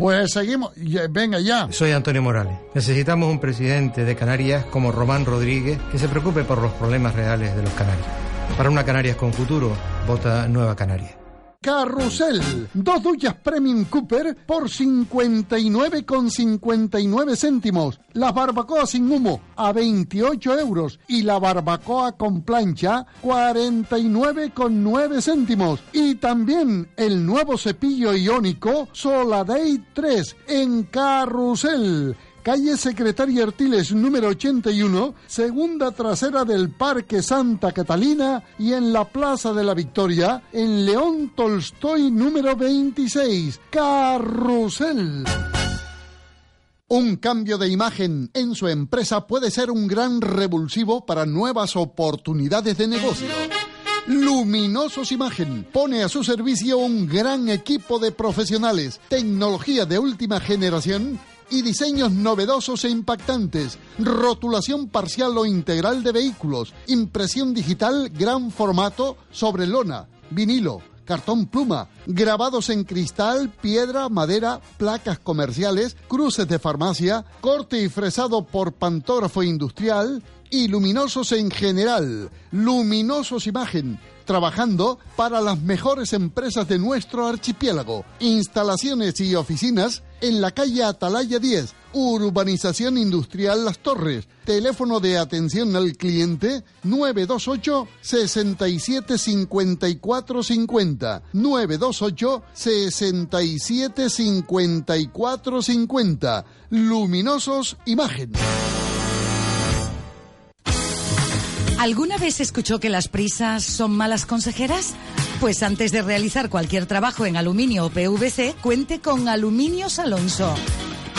Pues seguimos. Venga ya. Soy Antonio Morales. Necesitamos un presidente de Canarias como Román Rodríguez que se preocupe por los problemas reales de los canarios. Para una Canarias con futuro, vota Nueva Canaria. Carrusel, dos duchas Premium Cooper por 59,59 céntimos. Las barbacoas sin humo a 28 euros y la barbacoa con plancha 49,9 céntimos. Y también el nuevo cepillo iónico Soladay 3 en Carrusel calle Secretaria Artiles número 81, segunda trasera del Parque Santa Catalina y en la Plaza de la Victoria, en León Tolstoy número 26, Carrusel. Un cambio de imagen en su empresa puede ser un gran revulsivo para nuevas oportunidades de negocio. Luminosos Imagen pone a su servicio un gran equipo de profesionales, tecnología de última generación y diseños novedosos e impactantes, rotulación parcial o integral de vehículos, impresión digital gran formato sobre lona, vinilo, cartón pluma, grabados en cristal, piedra, madera, placas comerciales, cruces de farmacia, corte y fresado por pantógrafo industrial y luminosos en general. Luminosos Imagen trabajando para las mejores empresas de nuestro archipiélago. Instalaciones y oficinas en la calle Atalaya 10, Urbanización Industrial Las Torres. Teléfono de atención al cliente 928 67 54 50. 928 67 54 50. Luminosos Imagen. ¿Alguna vez escuchó que las prisas son malas consejeras? Pues antes de realizar cualquier trabajo en aluminio o PVC, cuente con Aluminios Alonso.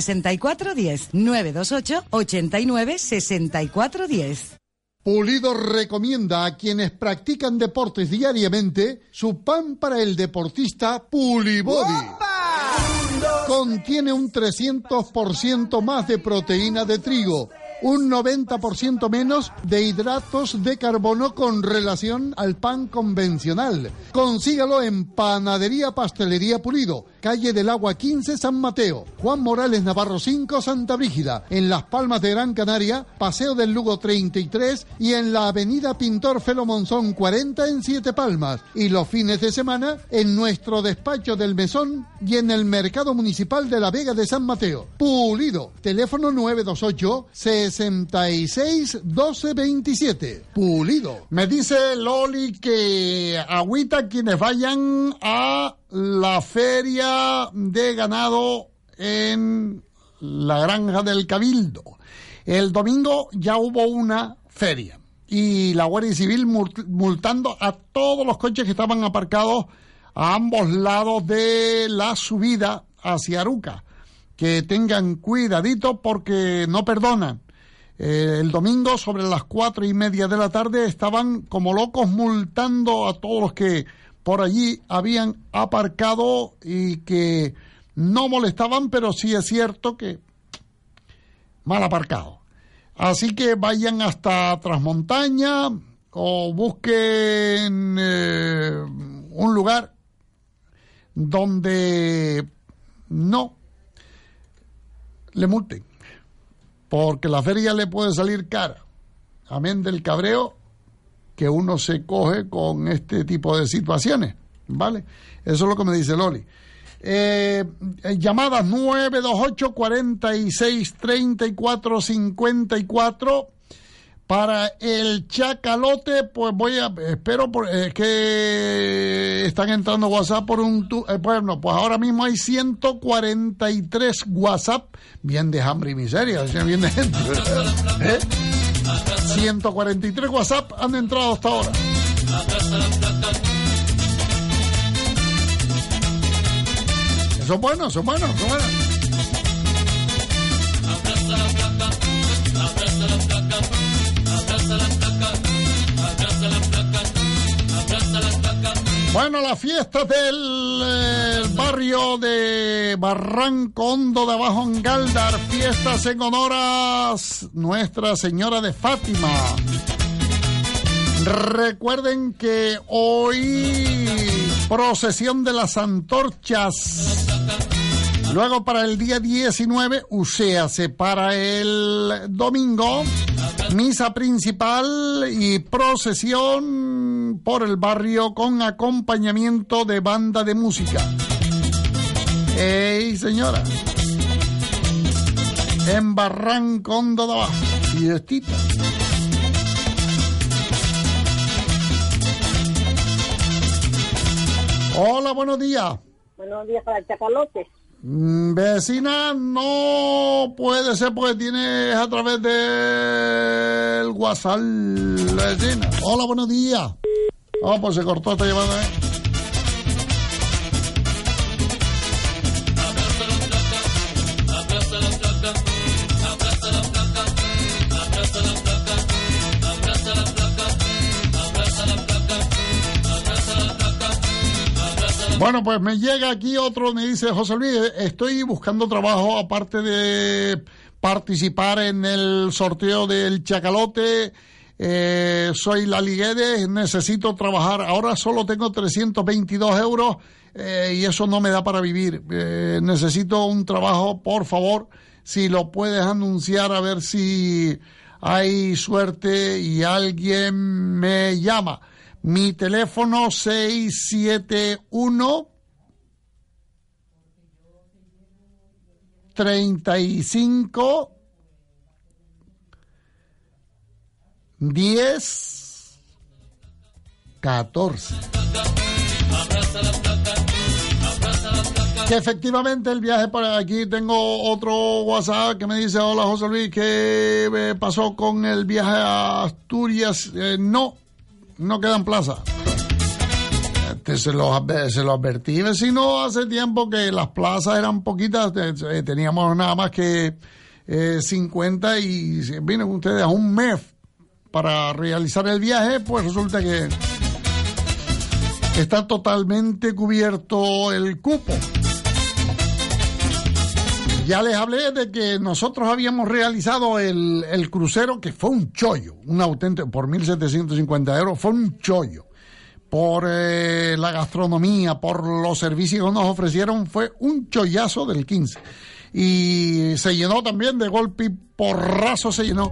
6410 928 89 6410. Pulido recomienda a quienes practican deportes diariamente su pan para el deportista Pulibody. Contiene un 300% más de proteína de trigo, un 90% menos de hidratos de carbono con relación al pan convencional. Consígalo en Panadería Pastelería Pulido calle del Agua 15, San Mateo. Juan Morales Navarro 5, Santa Brígida. En Las Palmas de Gran Canaria, Paseo del Lugo 33 y en la Avenida Pintor Felo Monzón 40 en Siete Palmas. Y los fines de semana en nuestro despacho del Mesón y en el Mercado Municipal de la Vega de San Mateo. Pulido. Teléfono 928 66 12 27. Pulido. Me dice Loli que agüita quienes vayan a la feria de ganado en la granja del Cabildo. El domingo ya hubo una feria y la Guardia Civil multando a todos los coches que estaban aparcados a ambos lados de la subida hacia Aruca. Que tengan cuidadito porque no perdonan. Eh, el domingo sobre las cuatro y media de la tarde estaban como locos multando a todos los que por allí habían aparcado y que no molestaban, pero sí es cierto que mal aparcado. Así que vayan hasta Trasmontaña o busquen eh, un lugar donde no le multen, porque la feria le puede salir cara. Amén del cabreo que uno se coge con este tipo de situaciones, ¿vale? Eso es lo que me dice Loli. Eh, llamadas 928 46 34 54 para el chacalote, pues voy a, espero, por, es que están entrando WhatsApp por un, eh, bueno, pues ahora mismo hay 143 WhatsApp, bien de hambre y miseria, bien de gente. ¿eh? 143 WhatsApp han entrado hasta ahora. Eso es bueno, eso es bueno, bueno. Bueno, la fiesta del eh, barrio de Barranco Hondo de Abajo en Galdar, fiestas en honor a Nuestra Señora de Fátima. Recuerden que hoy procesión de las antorchas. Luego para el día 19, se para el domingo, misa principal y procesión por el barrio con acompañamiento de banda de música. ¡Ey, señora! En Barranco Hondo de Abajo. Fiestita. Hola, buenos días. Buenos días para el chacalote. Mm, vecina, no puede ser porque tienes a través del WhatsApp, vecina. Hola, buenos días. Oh, pues se cortó esta llamada, ¿eh? Bueno, pues me llega aquí otro, me dice José Luis, estoy buscando trabajo aparte de participar en el sorteo del Chacalote. Eh, soy la Liguedes, necesito trabajar. Ahora solo tengo 322 euros eh, y eso no me da para vivir. Eh, necesito un trabajo, por favor, si lo puedes anunciar a ver si hay suerte y alguien me llama. Mi teléfono 671 35 10 14. Que efectivamente el viaje por aquí tengo otro WhatsApp que me dice hola José Luis qué pasó con el viaje a Asturias eh, no no quedan plazas. Este, se, lo, se lo advertí, si no hace tiempo que las plazas eran poquitas, eh, teníamos nada más que 50 eh, y vienen ustedes a un mes para realizar el viaje, pues resulta que está totalmente cubierto el cupo. Ya les hablé de que nosotros habíamos realizado el, crucero que fue un chollo, un auténtico, por 1.750 euros, fue un chollo. por eh, la gastronomía, por los servicios que nos ofrecieron, fue un chollazo del 15. Y se llenó también de golpe porrazo se llenó.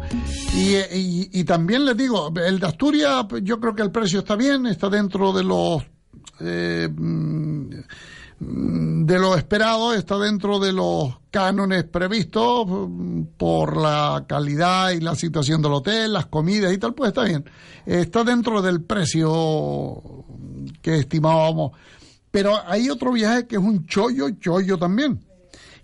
Y, también les digo, el de Asturias, yo creo que el precio está bien, está dentro de los eh, de lo esperado, está dentro de los cánones previstos mm, por la calidad y la situación del hotel, las comidas y tal, pues está bien. Está dentro del precio que estimábamos. Pero hay otro viaje que es un chollo, chollo también,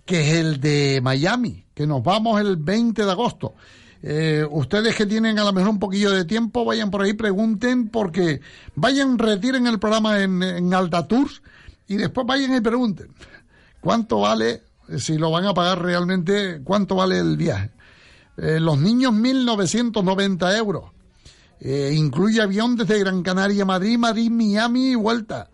que es el de Miami, que nos vamos el 20 de agosto. Eh, ustedes que tienen a lo mejor un poquillo de tiempo, vayan por ahí, pregunten, porque vayan, retiren el programa en, en Alta Tours y después vayan y pregunten cuánto vale, eh, si lo van a pagar realmente, cuánto vale el viaje. Eh, los niños, 1.990 euros. Eh, incluye avión desde Gran Canaria, Madrid, Madrid, Miami y vuelta.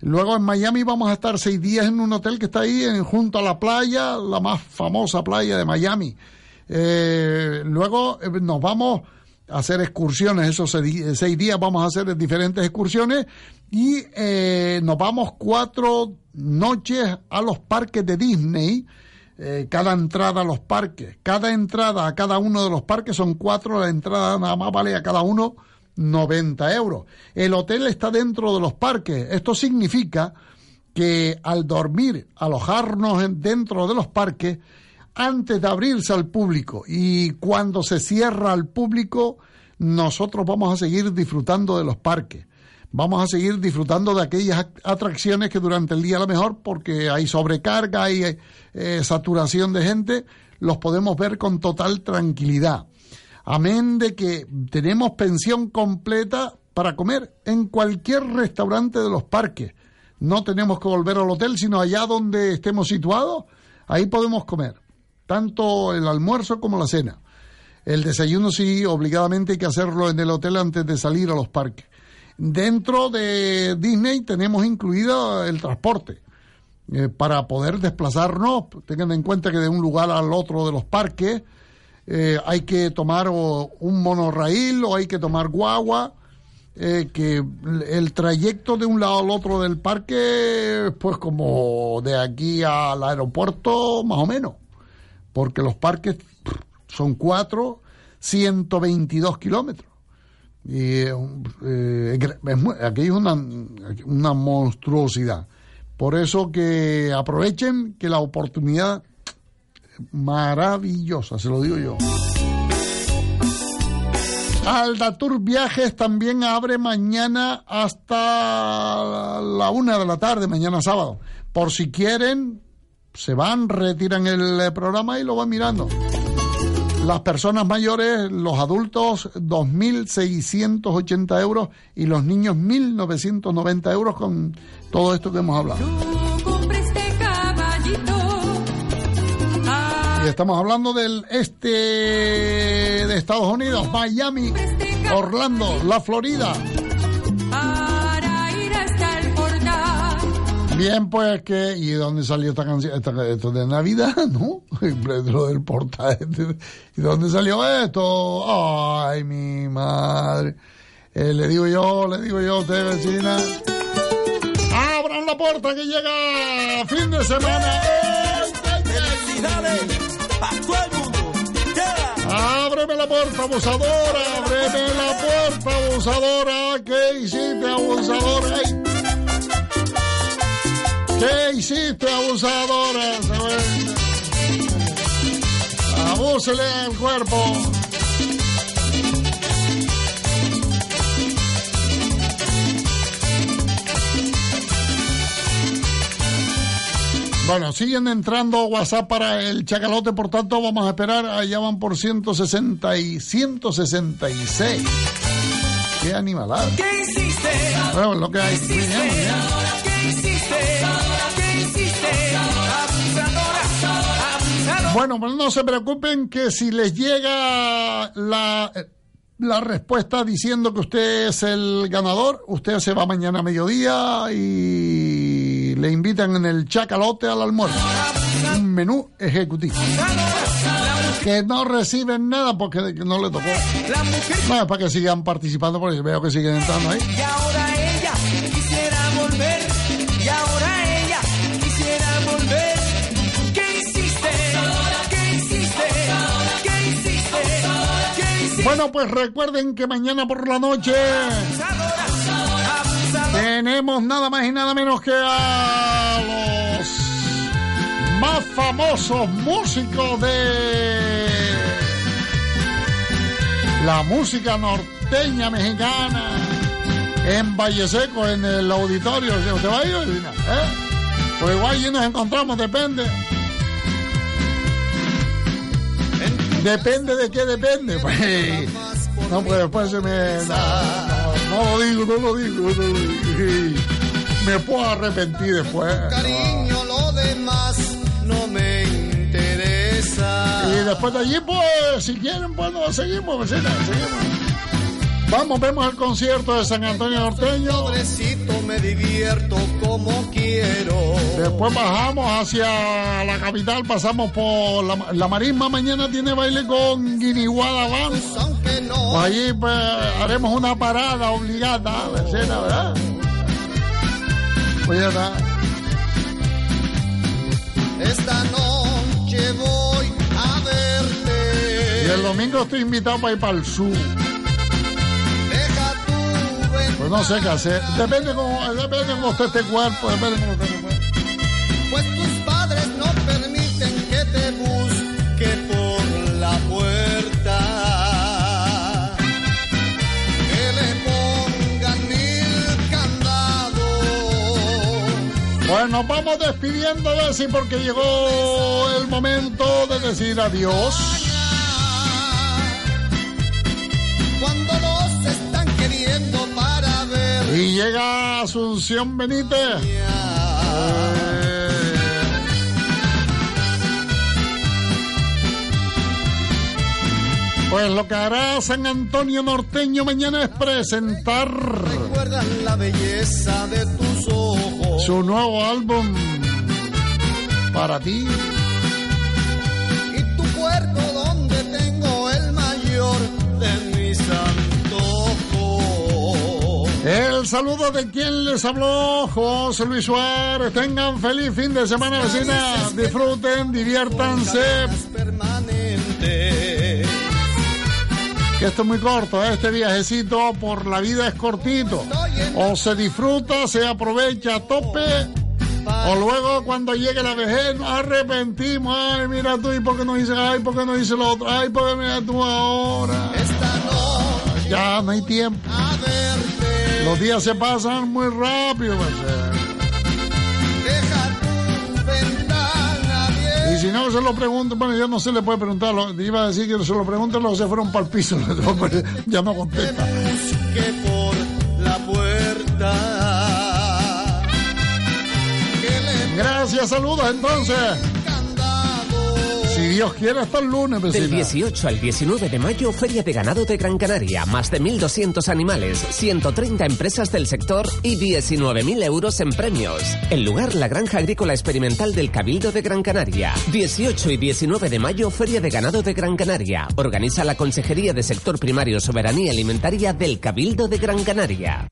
Luego en Miami vamos a estar seis días en un hotel que está ahí en, junto a la playa, la más famosa playa de Miami. Eh, luego nos vamos hacer excursiones, esos se- seis días vamos a hacer diferentes excursiones y eh, nos vamos cuatro noches a los parques de Disney. eh, cada entrada a los parques, cada entrada a cada uno de los parques son cuatro, la entrada nada más vale a cada uno 90 euros. El hotel está dentro de los parques. Esto significa que al dormir, alojarnos en- dentro de los parques, antes de abrirse al público y cuando se cierra al público, nosotros vamos a seguir disfrutando de los parques. Vamos a seguir disfrutando de aquellas atracciones que durante el día a lo mejor, porque hay sobrecarga, hay eh, saturación de gente, los podemos ver con total tranquilidad. Amén de que tenemos pensión completa para comer en cualquier restaurante de los parques. No tenemos que volver al hotel, sino allá donde estemos situados, ahí podemos comer, tanto el almuerzo como la cena. El desayuno sí, obligadamente hay que hacerlo en el hotel antes de salir a los parques. Dentro de Disney tenemos incluido el transporte eh, para poder desplazarnos. Tengan en cuenta que de un lugar al otro de los parques eh, hay que tomar o un monorraíl o hay que tomar guagua. eh, que el trayecto de un lado al otro del parque, pues como de aquí al aeropuerto, más o menos. Porque los parques son cuatro, 122 kilómetros. Y eh, eh, aquello es una, una monstruosidad. Por eso que aprovechen que la oportunidad maravillosa, se lo digo yo. Aldatur Viajes también abre mañana hasta la una de la tarde, mañana sábado. Por si quieren, se van, retiran el eh, programa y lo van mirando. Las personas mayores, los adultos, 2.680 euros y los niños 1.990 euros con todo esto que hemos hablado. Y estamos hablando del este de Estados Unidos, Miami, Orlando, la Florida. Pues que. ¿Y de dónde salió esta canción? Esta- esto de Navidad, ¿no? Lo del portal. ¿Y de dónde salió esto? Ay, mi madre. Eh, le digo yo, le digo yo a usted, vecina. ¡Abran la puerta que llega fin de semana! ¡Felicidades! ¡Para todo el mundo! ¡Ábreme la puerta, abusadora! ¡Ábreme la puerta, abusadora! ¿Qué hiciste, abusadora? ¿Qué hiciste, abusadora? Abúsele el cuerpo. Bueno, siguen entrando WhatsApp para el chacalote, por tanto vamos a esperar, allá van por 160 y 166. Qué animalada. ¿Qué hiciste? Bueno, lo que hay. Bien, bien. Bueno, pues no se preocupen que si les llega la, la respuesta diciendo que usted es el ganador, usted se va mañana a mediodía y le invitan en el chacalote al almuerzo. Un menú ejecutivo. Que no reciben nada porque no le tocó. No, para que sigan participando porque veo que siguen entrando ahí. Bueno, pues recuerden que mañana por la noche tenemos nada más y nada menos que a los más famosos músicos de la música norteña mexicana en Valle Seco, en el auditorio. ¿Usted va a ir? ¿Eh? Pues igual allí nos encontramos, depende. Depende de qué depende. Pues, no, pues después se me. No, no, no lo digo, no lo digo. no lo digo. Me puedo arrepentir después. Cariño, lo demás no me interesa. Y después de allí, pues, si quieren, pues seguimos, vecina, seguimos. Vamos, vemos el concierto de San Antonio Norteño. Pobrecito, me divierto como quiero. Después bajamos hacia la capital, pasamos por la, la marisma. Mañana tiene baile con Guiniguada Band. Pues allí pues, haremos una parada obligada, vecina, ¿verdad? Pues ya está. Esta noche voy a verte. Y el domingo estoy invitado para ir para el sur. No sé qué hacer. Depende cómo, depende cómo esté este cuerpo, depende cómo esté este cuerpo. Pues tus padres no permiten que te busque por la puerta. Que le pongan mil candados. Pues nos vamos despidiendo, Bessie, porque llegó el momento de decir adiós. Cuando los están queriendo llega Asunción Benítez. Pues lo que hará San Antonio Norteño mañana es presentar la belleza de tus ojos. su nuevo álbum para ti. El saludo de quien les habló, José Luis Suárez. Tengan feliz fin de semana, vecina. Disfruten, diviértanse. Que esto es muy corto, ¿eh? este viajecito por la vida es cortito. O se disfruta, se aprovecha a tope. O luego cuando llegue la vejez nos arrepentimos. Ay, mira tú, ¿y por qué no hice? Ay, ¿por qué no hice lo otro? Ay, ¿por qué mira tú ahora? Ya no hay tiempo. Los días se pasan muy rápido. Y si no se lo pregunto, bueno, yo no se le puede preguntar, iba a decir que se lo pregunten, luego se fueron para el piso, pues, ya no contesta. Que por la puerta. Gracias, saludos entonces. Dios quiere, hasta el lunes, Del vecina. 18 al 19 de mayo, Feria de Ganado de Gran Canaria. Más de 1.200 animales, 130 empresas del sector y 19.000 euros en premios. El lugar, la Granja Agrícola Experimental del Cabildo de Gran Canaria. 18 y 19 de mayo, Feria de Ganado de Gran Canaria. Organiza la Consejería de Sector Primario Soberanía Alimentaria del Cabildo de Gran Canaria.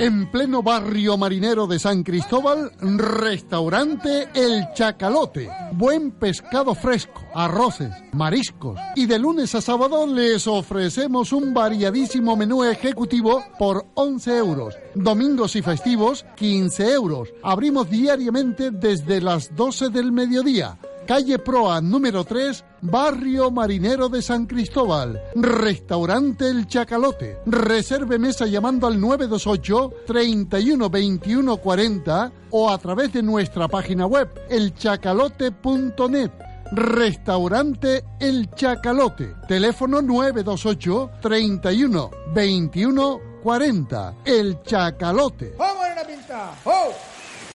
En pleno barrio marinero de San Cristóbal, restaurante El Chacalote. Buen pescado fresco, arroces, mariscos. Y de lunes a sábado les ofrecemos un variadísimo menú ejecutivo por 11 euros. Domingos y festivos, 15 euros. Abrimos diariamente desde las 12 del mediodía. Calle Proa número 3, Barrio Marinero de San Cristóbal. Restaurante El Chacalote. Reserve mesa llamando al 928 31 21 40 o a través de nuestra página web elchacalote.net. Restaurante El Chacalote. Teléfono 928 31 21 40. El Chacalote. ¡Vamos a la pinta! ¡Oh!